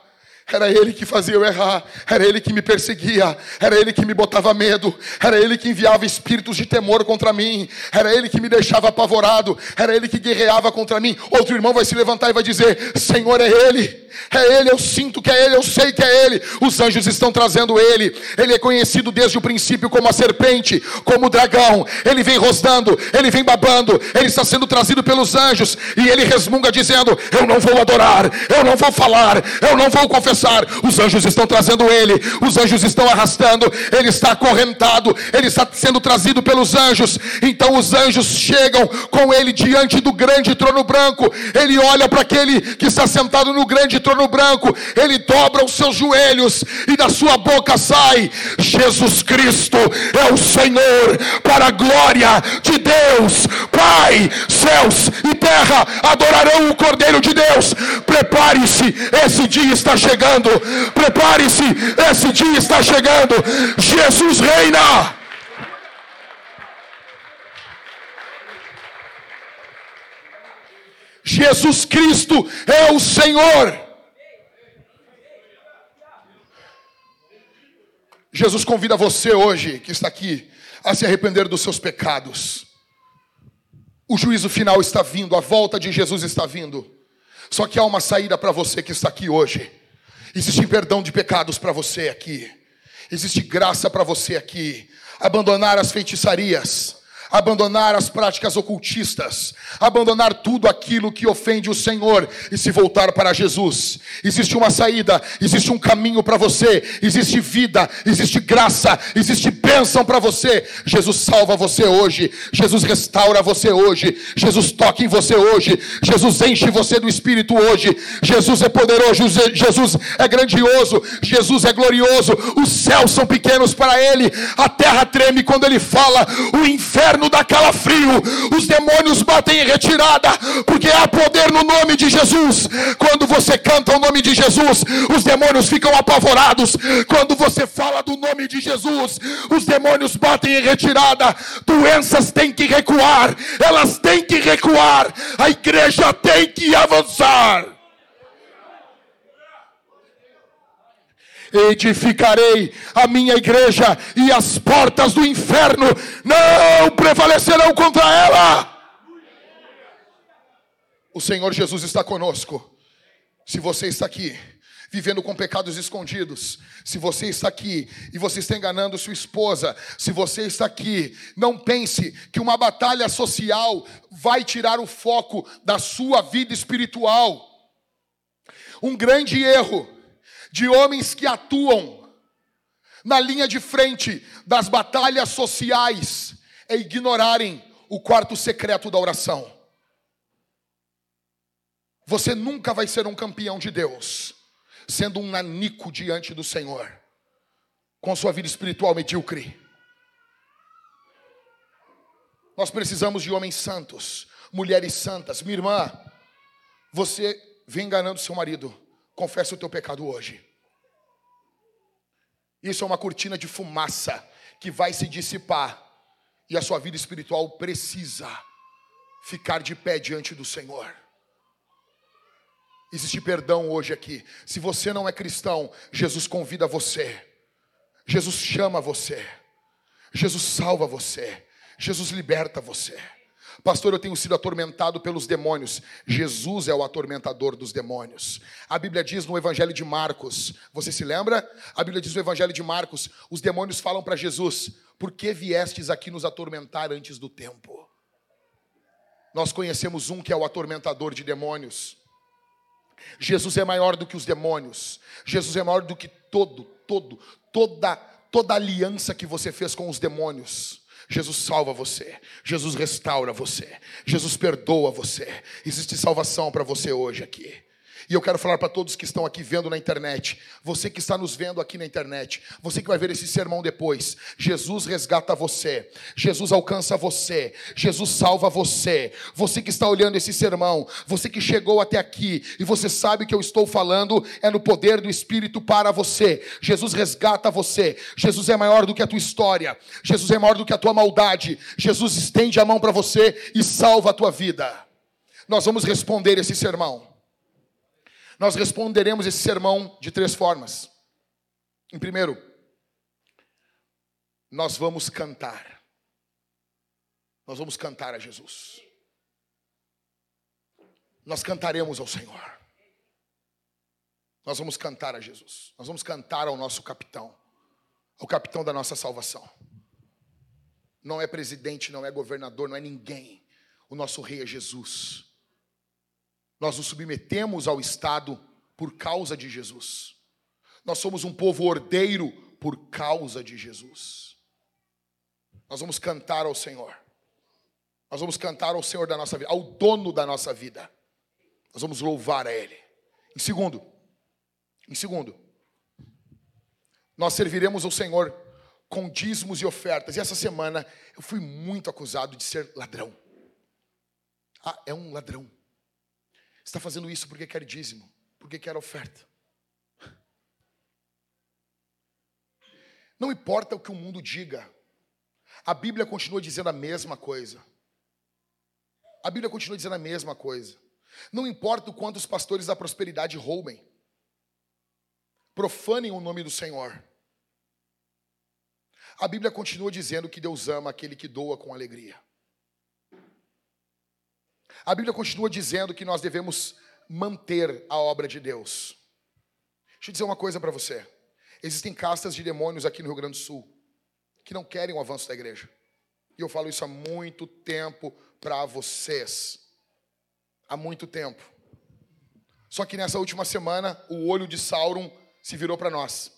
Era ele que fazia eu errar, era ele que me perseguia, era ele que me botava medo, era ele que enviava espíritos de temor contra mim, era ele que me deixava apavorado, era ele que guerreava contra mim. Outro irmão vai se levantar e vai dizer: Senhor, é ele, é ele, eu sinto que é ele, eu sei que é ele. Os anjos estão trazendo ele, ele é conhecido desde o princípio como a serpente, como o dragão, ele vem rosnando, ele vem babando, ele está sendo trazido pelos anjos. E ele resmunga dizendo: Eu não vou adorar, eu não vou falar, eu não vou confessar os anjos estão trazendo ele, os anjos estão arrastando, ele está acorrentado, ele está sendo trazido pelos anjos. Então os anjos chegam com ele diante do grande trono branco. Ele olha para aquele que está sentado no grande trono branco, ele dobra os seus joelhos e da sua boca sai: Jesus Cristo é o Senhor, para a glória de Deus, Pai, céus e terra adorarão o Cordeiro de Deus. Prepare-se, esse dia está chegando chegando. Prepare-se, esse dia está chegando. Jesus reina. Jesus Cristo é o Senhor. Jesus convida você hoje, que está aqui, a se arrepender dos seus pecados. O juízo final está vindo, a volta de Jesus está vindo. Só que há uma saída para você que está aqui hoje. Existe perdão de pecados para você aqui. Existe graça para você aqui. Abandonar as feitiçarias abandonar as práticas ocultistas, abandonar tudo aquilo que ofende o Senhor e se voltar para Jesus. Existe uma saída, existe um caminho para você, existe vida, existe graça, existe bênção para você. Jesus salva você hoje, Jesus restaura você hoje, Jesus toca em você hoje, Jesus enche você do Espírito hoje. Jesus é poderoso, Jesus é grandioso, Jesus é glorioso. Os céus são pequenos para Ele, a terra treme quando Ele fala, o inferno inferno dá calafrio, os demônios batem em retirada, porque há poder no nome de Jesus. Quando você canta o nome de Jesus, os demônios ficam apavorados. Quando você fala do nome de Jesus, os demônios batem em retirada. Doenças têm que recuar, elas têm que recuar, a igreja tem que avançar. Edificarei a minha igreja e as portas do inferno não prevalecerão contra ela. O Senhor Jesus está conosco. Se você está aqui vivendo com pecados escondidos, se você está aqui e você está enganando sua esposa, se você está aqui, não pense que uma batalha social vai tirar o foco da sua vida espiritual. Um grande erro de homens que atuam na linha de frente das batalhas sociais é ignorarem o quarto secreto da oração. Você nunca vai ser um campeão de Deus sendo um nanico diante do Senhor, com sua vida espiritual medíocre. Nós precisamos de homens santos, mulheres santas. Minha irmã, você vem enganando seu marido, confessa o teu pecado hoje. Isso é uma cortina de fumaça que vai se dissipar, e a sua vida espiritual precisa ficar de pé diante do Senhor. Existe perdão hoje aqui. Se você não é cristão, Jesus convida você. Jesus chama você. Jesus salva você. Jesus liberta você. Pastor, eu tenho sido atormentado pelos demônios. Jesus é o atormentador dos demônios. A Bíblia diz no Evangelho de Marcos, você se lembra? A Bíblia diz no Evangelho de Marcos: os demônios falam para Jesus: Por que viestes aqui nos atormentar antes do tempo? Nós conhecemos um que é o atormentador de demônios. Jesus é maior do que os demônios. Jesus é maior do que todo, todo, toda, toda aliança que você fez com os demônios. Jesus salva você, Jesus restaura você, Jesus perdoa você. Existe salvação para você hoje aqui. E eu quero falar para todos que estão aqui vendo na internet, você que está nos vendo aqui na internet, você que vai ver esse sermão depois, Jesus resgata você, Jesus alcança você, Jesus salva você. Você que está olhando esse sermão, você que chegou até aqui e você sabe que eu estou falando é no poder do Espírito para você. Jesus resgata você. Jesus é maior do que a tua história. Jesus é maior do que a tua maldade. Jesus estende a mão para você e salva a tua vida. Nós vamos responder esse sermão. Nós responderemos esse sermão de três formas. Em primeiro, nós vamos cantar. Nós vamos cantar a Jesus. Nós cantaremos ao Senhor. Nós vamos cantar a Jesus. Nós vamos cantar ao nosso capitão, ao capitão da nossa salvação. Não é presidente, não é governador, não é ninguém. O nosso rei é Jesus. Nós nos submetemos ao Estado por causa de Jesus. Nós somos um povo ordeiro por causa de Jesus. Nós vamos cantar ao Senhor. Nós vamos cantar ao Senhor da nossa vida, ao dono da nossa vida. Nós vamos louvar a Ele. Em segundo, em segundo, nós serviremos ao Senhor com dízimos e ofertas. E essa semana eu fui muito acusado de ser ladrão. Ah, é um ladrão está fazendo isso porque quer dízimo, porque quer oferta. Não importa o que o mundo diga, a Bíblia continua dizendo a mesma coisa. A Bíblia continua dizendo a mesma coisa. Não importa o quanto os pastores da prosperidade roubem, profanem o nome do Senhor. A Bíblia continua dizendo que Deus ama aquele que doa com alegria. A Bíblia continua dizendo que nós devemos manter a obra de Deus. Deixa eu dizer uma coisa para você. Existem castas de demônios aqui no Rio Grande do Sul que não querem o avanço da igreja. E eu falo isso há muito tempo para vocês. Há muito tempo. Só que nessa última semana, o olho de Sauron se virou para nós.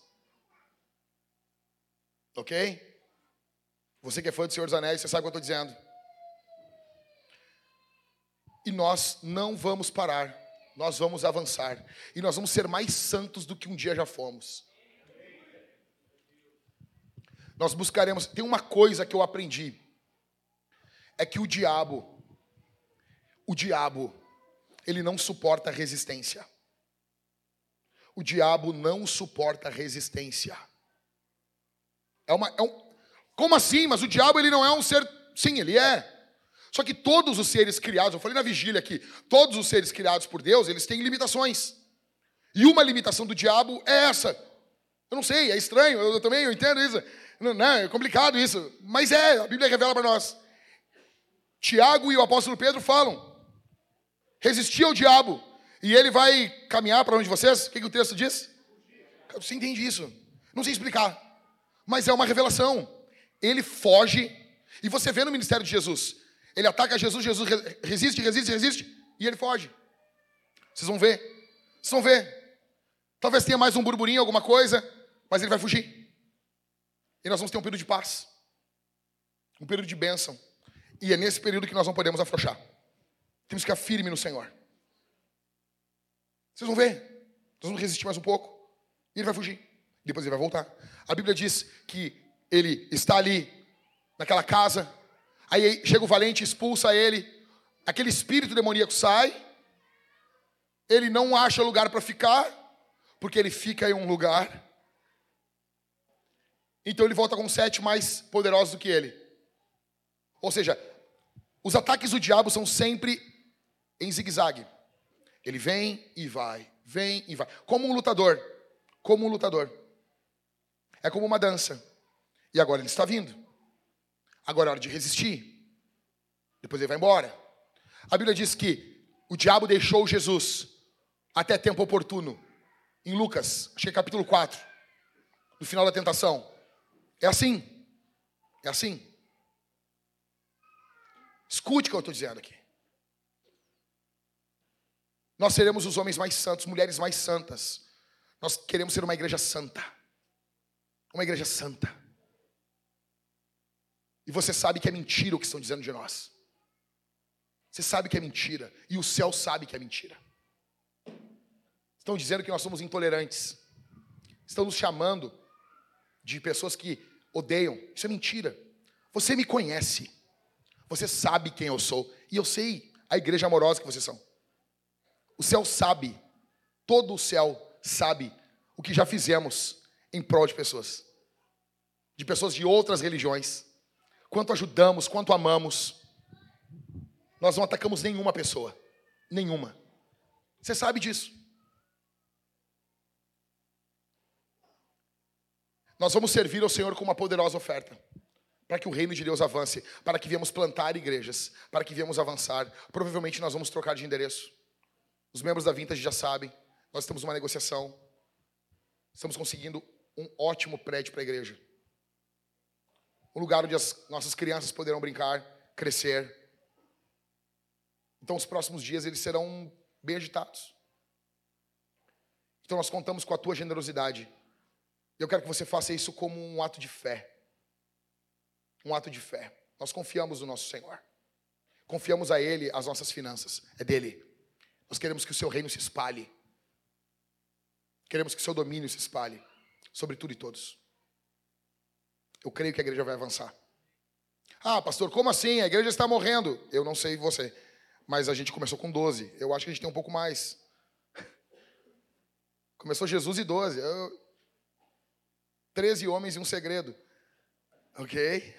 Ok? Você que é fã do Senhor dos Anéis, você sabe o que eu estou dizendo. E nós não vamos parar, nós vamos avançar. E nós vamos ser mais santos do que um dia já fomos. Nós buscaremos. Tem uma coisa que eu aprendi: é que o diabo, o diabo, ele não suporta resistência. O diabo não suporta resistência. É uma, é um, como assim? Mas o diabo ele não é um ser. Sim, ele é. Só que todos os seres criados, eu falei na vigília aqui, todos os seres criados por Deus, eles têm limitações. E uma limitação do diabo é essa. Eu não sei, é estranho, eu, eu também eu entendo isso. Não, não, é complicado isso. Mas é, a Bíblia revela para nós. Tiago e o apóstolo Pedro falam: resistir ao diabo, E ele vai caminhar para onde vocês? O que, que o texto diz? Você entende isso? Não sei explicar. Mas é uma revelação. Ele foge. E você vê no ministério de Jesus. Ele ataca Jesus, Jesus resiste, resiste, resiste. E ele foge. Vocês vão ver. Vocês vão ver. Talvez tenha mais um burburinho, alguma coisa. Mas ele vai fugir. E nós vamos ter um período de paz. Um período de bênção. E é nesse período que nós não podemos afrouxar. Temos que ficar firme no Senhor. Vocês vão ver. Nós vamos resistir mais um pouco. E ele vai fugir. Depois ele vai voltar. A Bíblia diz que ele está ali, naquela casa. Aí chega o valente, expulsa ele. Aquele espírito demoníaco sai. Ele não acha lugar para ficar, porque ele fica em um lugar. Então ele volta com sete mais poderosos do que ele. Ou seja, os ataques do diabo são sempre em zigue-zague. Ele vem e vai, vem e vai. Como um lutador. Como um lutador. É como uma dança. E agora ele está vindo. Agora é hora de resistir. Depois ele vai embora. A Bíblia diz que o diabo deixou Jesus até tempo oportuno. Em Lucas, acho que é capítulo 4, no final da tentação. É assim. É assim. Escute o que eu estou dizendo aqui. Nós seremos os homens mais santos, mulheres mais santas. Nós queremos ser uma igreja santa. Uma igreja santa. E você sabe que é mentira o que estão dizendo de nós. Você sabe que é mentira. E o céu sabe que é mentira. Estão dizendo que nós somos intolerantes. Estão nos chamando de pessoas que odeiam. Isso é mentira. Você me conhece. Você sabe quem eu sou. E eu sei a igreja amorosa que vocês são. O céu sabe, todo o céu sabe o que já fizemos em prol de pessoas, de pessoas de outras religiões. Quanto ajudamos, quanto amamos. Nós não atacamos nenhuma pessoa, nenhuma. Você sabe disso. Nós vamos servir ao Senhor com uma poderosa oferta, para que o reino de Deus avance, para que viemos plantar igrejas, para que viemos avançar. Provavelmente nós vamos trocar de endereço. Os membros da Vintage já sabem, nós temos uma negociação. Estamos conseguindo um ótimo prédio para a igreja. Um lugar onde as nossas crianças poderão brincar, crescer. Então, os próximos dias eles serão bem agitados. Então, nós contamos com a tua generosidade. Eu quero que você faça isso como um ato de fé. Um ato de fé. Nós confiamos no nosso Senhor. Confiamos a Ele as nossas finanças. É dele. Nós queremos que o seu reino se espalhe. Queremos que o seu domínio se espalhe sobre tudo e todos. Eu creio que a igreja vai avançar. Ah, pastor, como assim? A igreja está morrendo. Eu não sei você, mas a gente começou com 12. Eu acho que a gente tem um pouco mais. [LAUGHS] Começou Jesus e 12. Eu... 13 homens e um segredo. Ok?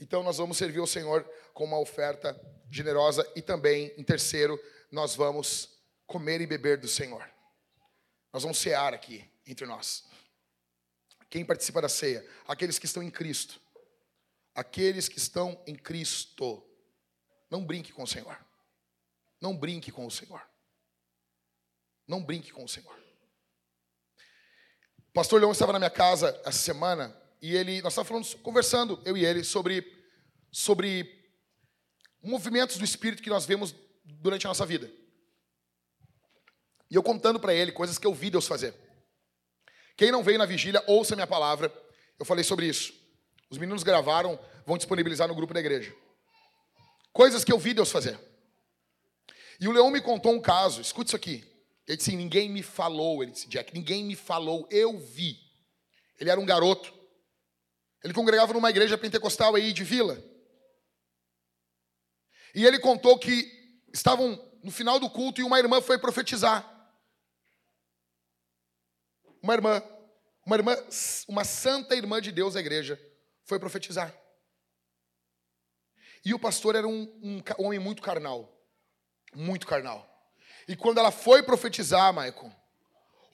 Então nós vamos servir ao Senhor com uma oferta generosa e também, em terceiro, nós vamos comer e beber do Senhor. Nós vamos cear aqui entre nós. Quem participa da ceia? Aqueles que estão em Cristo. Aqueles que estão em Cristo. Não brinque com o Senhor. Não brinque com o Senhor. Não brinque com o Senhor. O pastor Leão estava na minha casa essa semana e ele, nós estávamos conversando, eu e ele, sobre, sobre movimentos do Espírito que nós vemos durante a nossa vida. E eu contando para ele coisas que eu vi Deus fazer. Quem não veio na vigília, ouça minha palavra. Eu falei sobre isso. Os meninos gravaram, vão disponibilizar no grupo da igreja. Coisas que eu vi Deus fazer. E o Leão me contou um caso, escute isso aqui. Ele disse: Ninguém me falou, ele disse, Jack, ninguém me falou, eu vi. Ele era um garoto. Ele congregava numa igreja pentecostal aí de vila. E ele contou que estavam no final do culto e uma irmã foi profetizar. Uma irmã, uma irmã, uma santa irmã de Deus da igreja, foi profetizar. E o pastor era um, um, um homem muito carnal. Muito carnal. E quando ela foi profetizar, Maicon,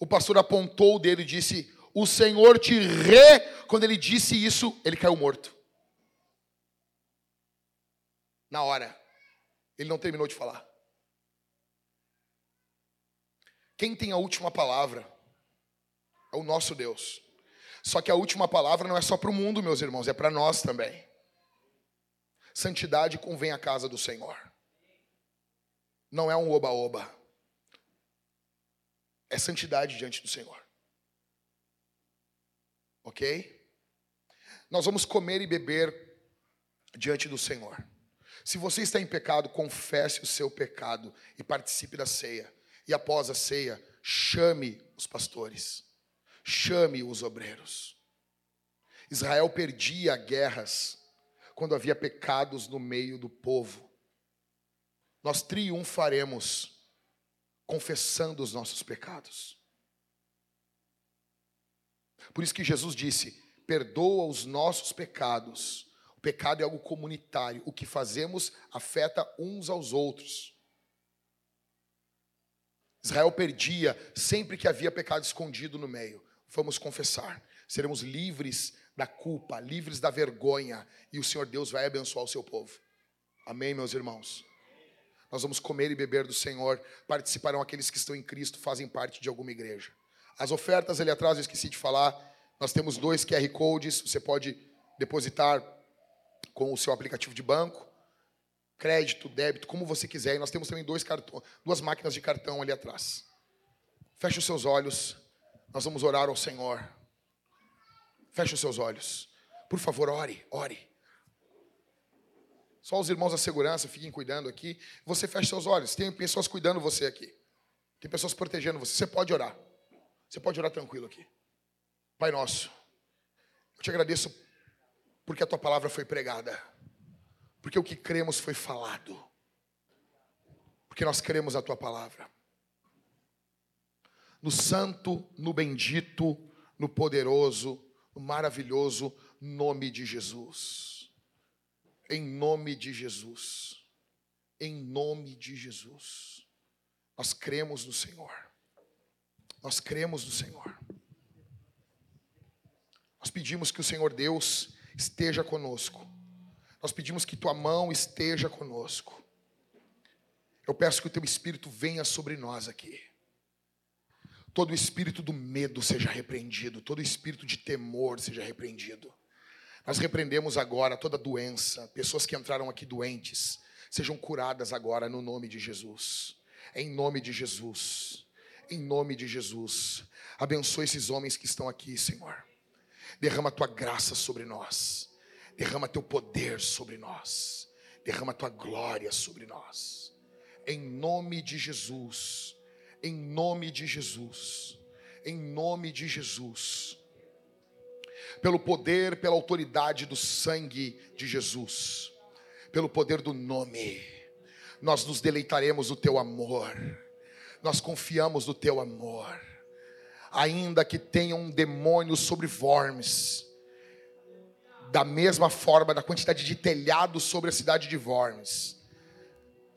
o pastor apontou o dedo e disse: O Senhor te re. Quando ele disse isso, ele caiu morto. Na hora. Ele não terminou de falar. Quem tem a última palavra é o nosso Deus. Só que a última palavra não é só para o mundo, meus irmãos, é para nós também. Santidade convém à casa do Senhor. Não é um oba-oba. É santidade diante do Senhor. Ok? Nós vamos comer e beber diante do Senhor. Se você está em pecado, confesse o seu pecado e participe da ceia. E após a ceia, chame os pastores, chame os obreiros. Israel perdia guerras quando havia pecados no meio do povo. Nós triunfaremos confessando os nossos pecados. Por isso que Jesus disse: perdoa os nossos pecados. O pecado é algo comunitário. O que fazemos afeta uns aos outros. Israel perdia sempre que havia pecado escondido no meio. Vamos confessar. Seremos livres da culpa, livres da vergonha, e o Senhor Deus vai abençoar o seu povo. Amém, meus irmãos? Nós vamos comer e beber do Senhor. Participarão aqueles que estão em Cristo, fazem parte de alguma igreja. As ofertas ali atrás, eu esqueci de falar. Nós temos dois QR Codes. Você pode depositar com o seu aplicativo de banco, crédito, débito, como você quiser. E nós temos também dois cartões, duas máquinas de cartão ali atrás. Feche os seus olhos. Nós vamos orar ao Senhor. Feche os seus olhos. Por favor, ore, ore. Só os irmãos da segurança fiquem cuidando aqui. Você feche seus olhos. Tem pessoas cuidando você aqui. Tem pessoas protegendo você. Você pode orar. Você pode orar tranquilo aqui. Pai nosso, eu te agradeço porque a tua palavra foi pregada, porque o que cremos foi falado, porque nós cremos a tua palavra. No santo, no bendito, no poderoso, no maravilhoso nome de Jesus. Em nome de Jesus. Em nome de Jesus. Nós cremos no Senhor. Nós cremos no Senhor. Nós pedimos que o Senhor Deus esteja conosco. Nós pedimos que tua mão esteja conosco. Eu peço que o teu espírito venha sobre nós aqui. Todo espírito do medo seja repreendido, todo espírito de temor seja repreendido. Nós repreendemos agora toda doença, pessoas que entraram aqui doentes, sejam curadas agora no nome de Jesus. Em nome de Jesus. Em nome de Jesus. Abençoe esses homens que estão aqui, Senhor. Derrama a tua graça sobre nós. Derrama teu poder sobre nós. Derrama tua glória sobre nós. Em nome de Jesus. Em nome de Jesus. Em nome de Jesus. Pelo poder, pela autoridade do sangue de Jesus. Pelo poder do nome. Nós nos deleitaremos no teu amor. Nós confiamos no teu amor ainda que tenham um demônio sobre Worms, da mesma forma, da quantidade de telhado sobre a cidade de Worms,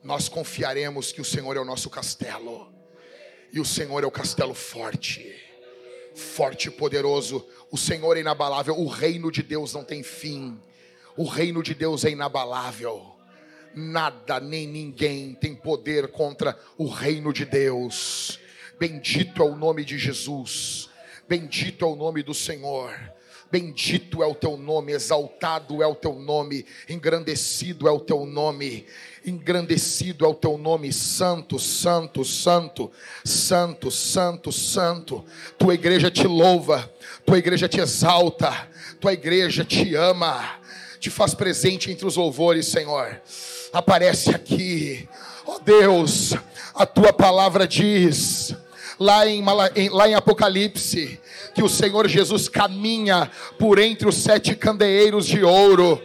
nós confiaremos que o Senhor é o nosso castelo, e o Senhor é o castelo forte, forte e poderoso, o Senhor é inabalável, o reino de Deus não tem fim, o reino de Deus é inabalável. Nada nem ninguém tem poder contra o reino de Deus. Bendito é o nome de Jesus. Bendito é o nome do Senhor. Bendito é o teu nome, exaltado é o teu nome, engrandecido é o teu nome, engrandecido é o teu nome, santo, santo, santo, santo, santo, santo. Tua igreja te louva, tua igreja te exalta, tua igreja te ama, te faz presente entre os louvores, Senhor. Aparece aqui, ó oh Deus, a tua palavra diz lá em, lá em Apocalipse, que o Senhor Jesus caminha por entre os sete candeeiros de ouro.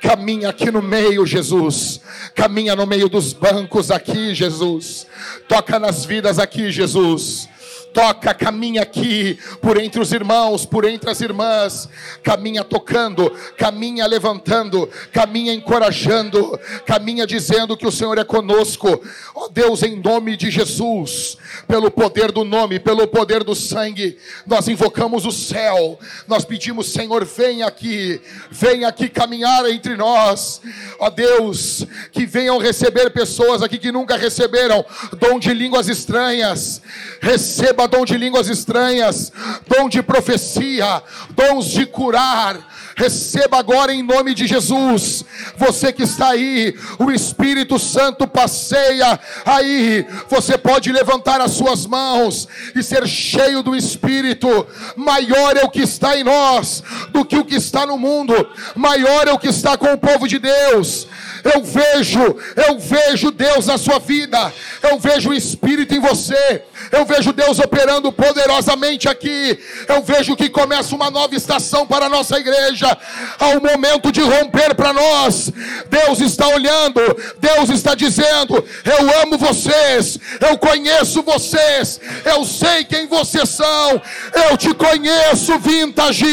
Caminha aqui no meio, Jesus. Caminha no meio dos bancos aqui, Jesus. Toca nas vidas aqui, Jesus toca, caminha aqui, por entre os irmãos, por entre as irmãs, caminha tocando, caminha levantando, caminha encorajando, caminha dizendo que o Senhor é conosco, ó oh, Deus, em nome de Jesus, pelo poder do nome, pelo poder do sangue, nós invocamos o céu, nós pedimos, Senhor, vem aqui, vem aqui caminhar entre nós, ó Deus, que venham receber pessoas aqui que nunca receberam dom de línguas estranhas, receba dom de línguas estranhas, dom de profecia, dons de curar, Receba agora em nome de Jesus. Você que está aí, o Espírito Santo passeia aí. Você pode levantar as suas mãos e ser cheio do Espírito. Maior é o que está em nós do que o que está no mundo. Maior é o que está com o povo de Deus. Eu vejo, eu vejo Deus na sua vida. Eu vejo o Espírito em você. Eu vejo Deus operando poderosamente aqui. Eu vejo que começa uma nova estação para a nossa igreja. Há um momento de romper para nós. Deus está olhando. Deus está dizendo: Eu amo vocês. Eu conheço vocês. Eu sei quem vocês são. Eu te conheço, Vintage.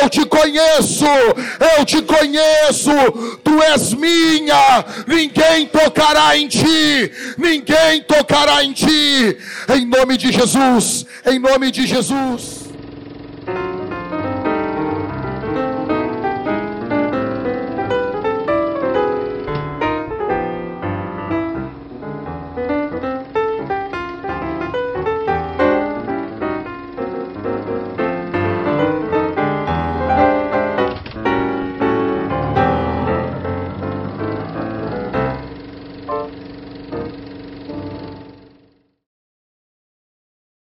Eu te conheço. Eu te conheço. Tu és minha. Ninguém tocará em ti. Ninguém tocará em ti. Em nome de Jesus. Em nome de Jesus.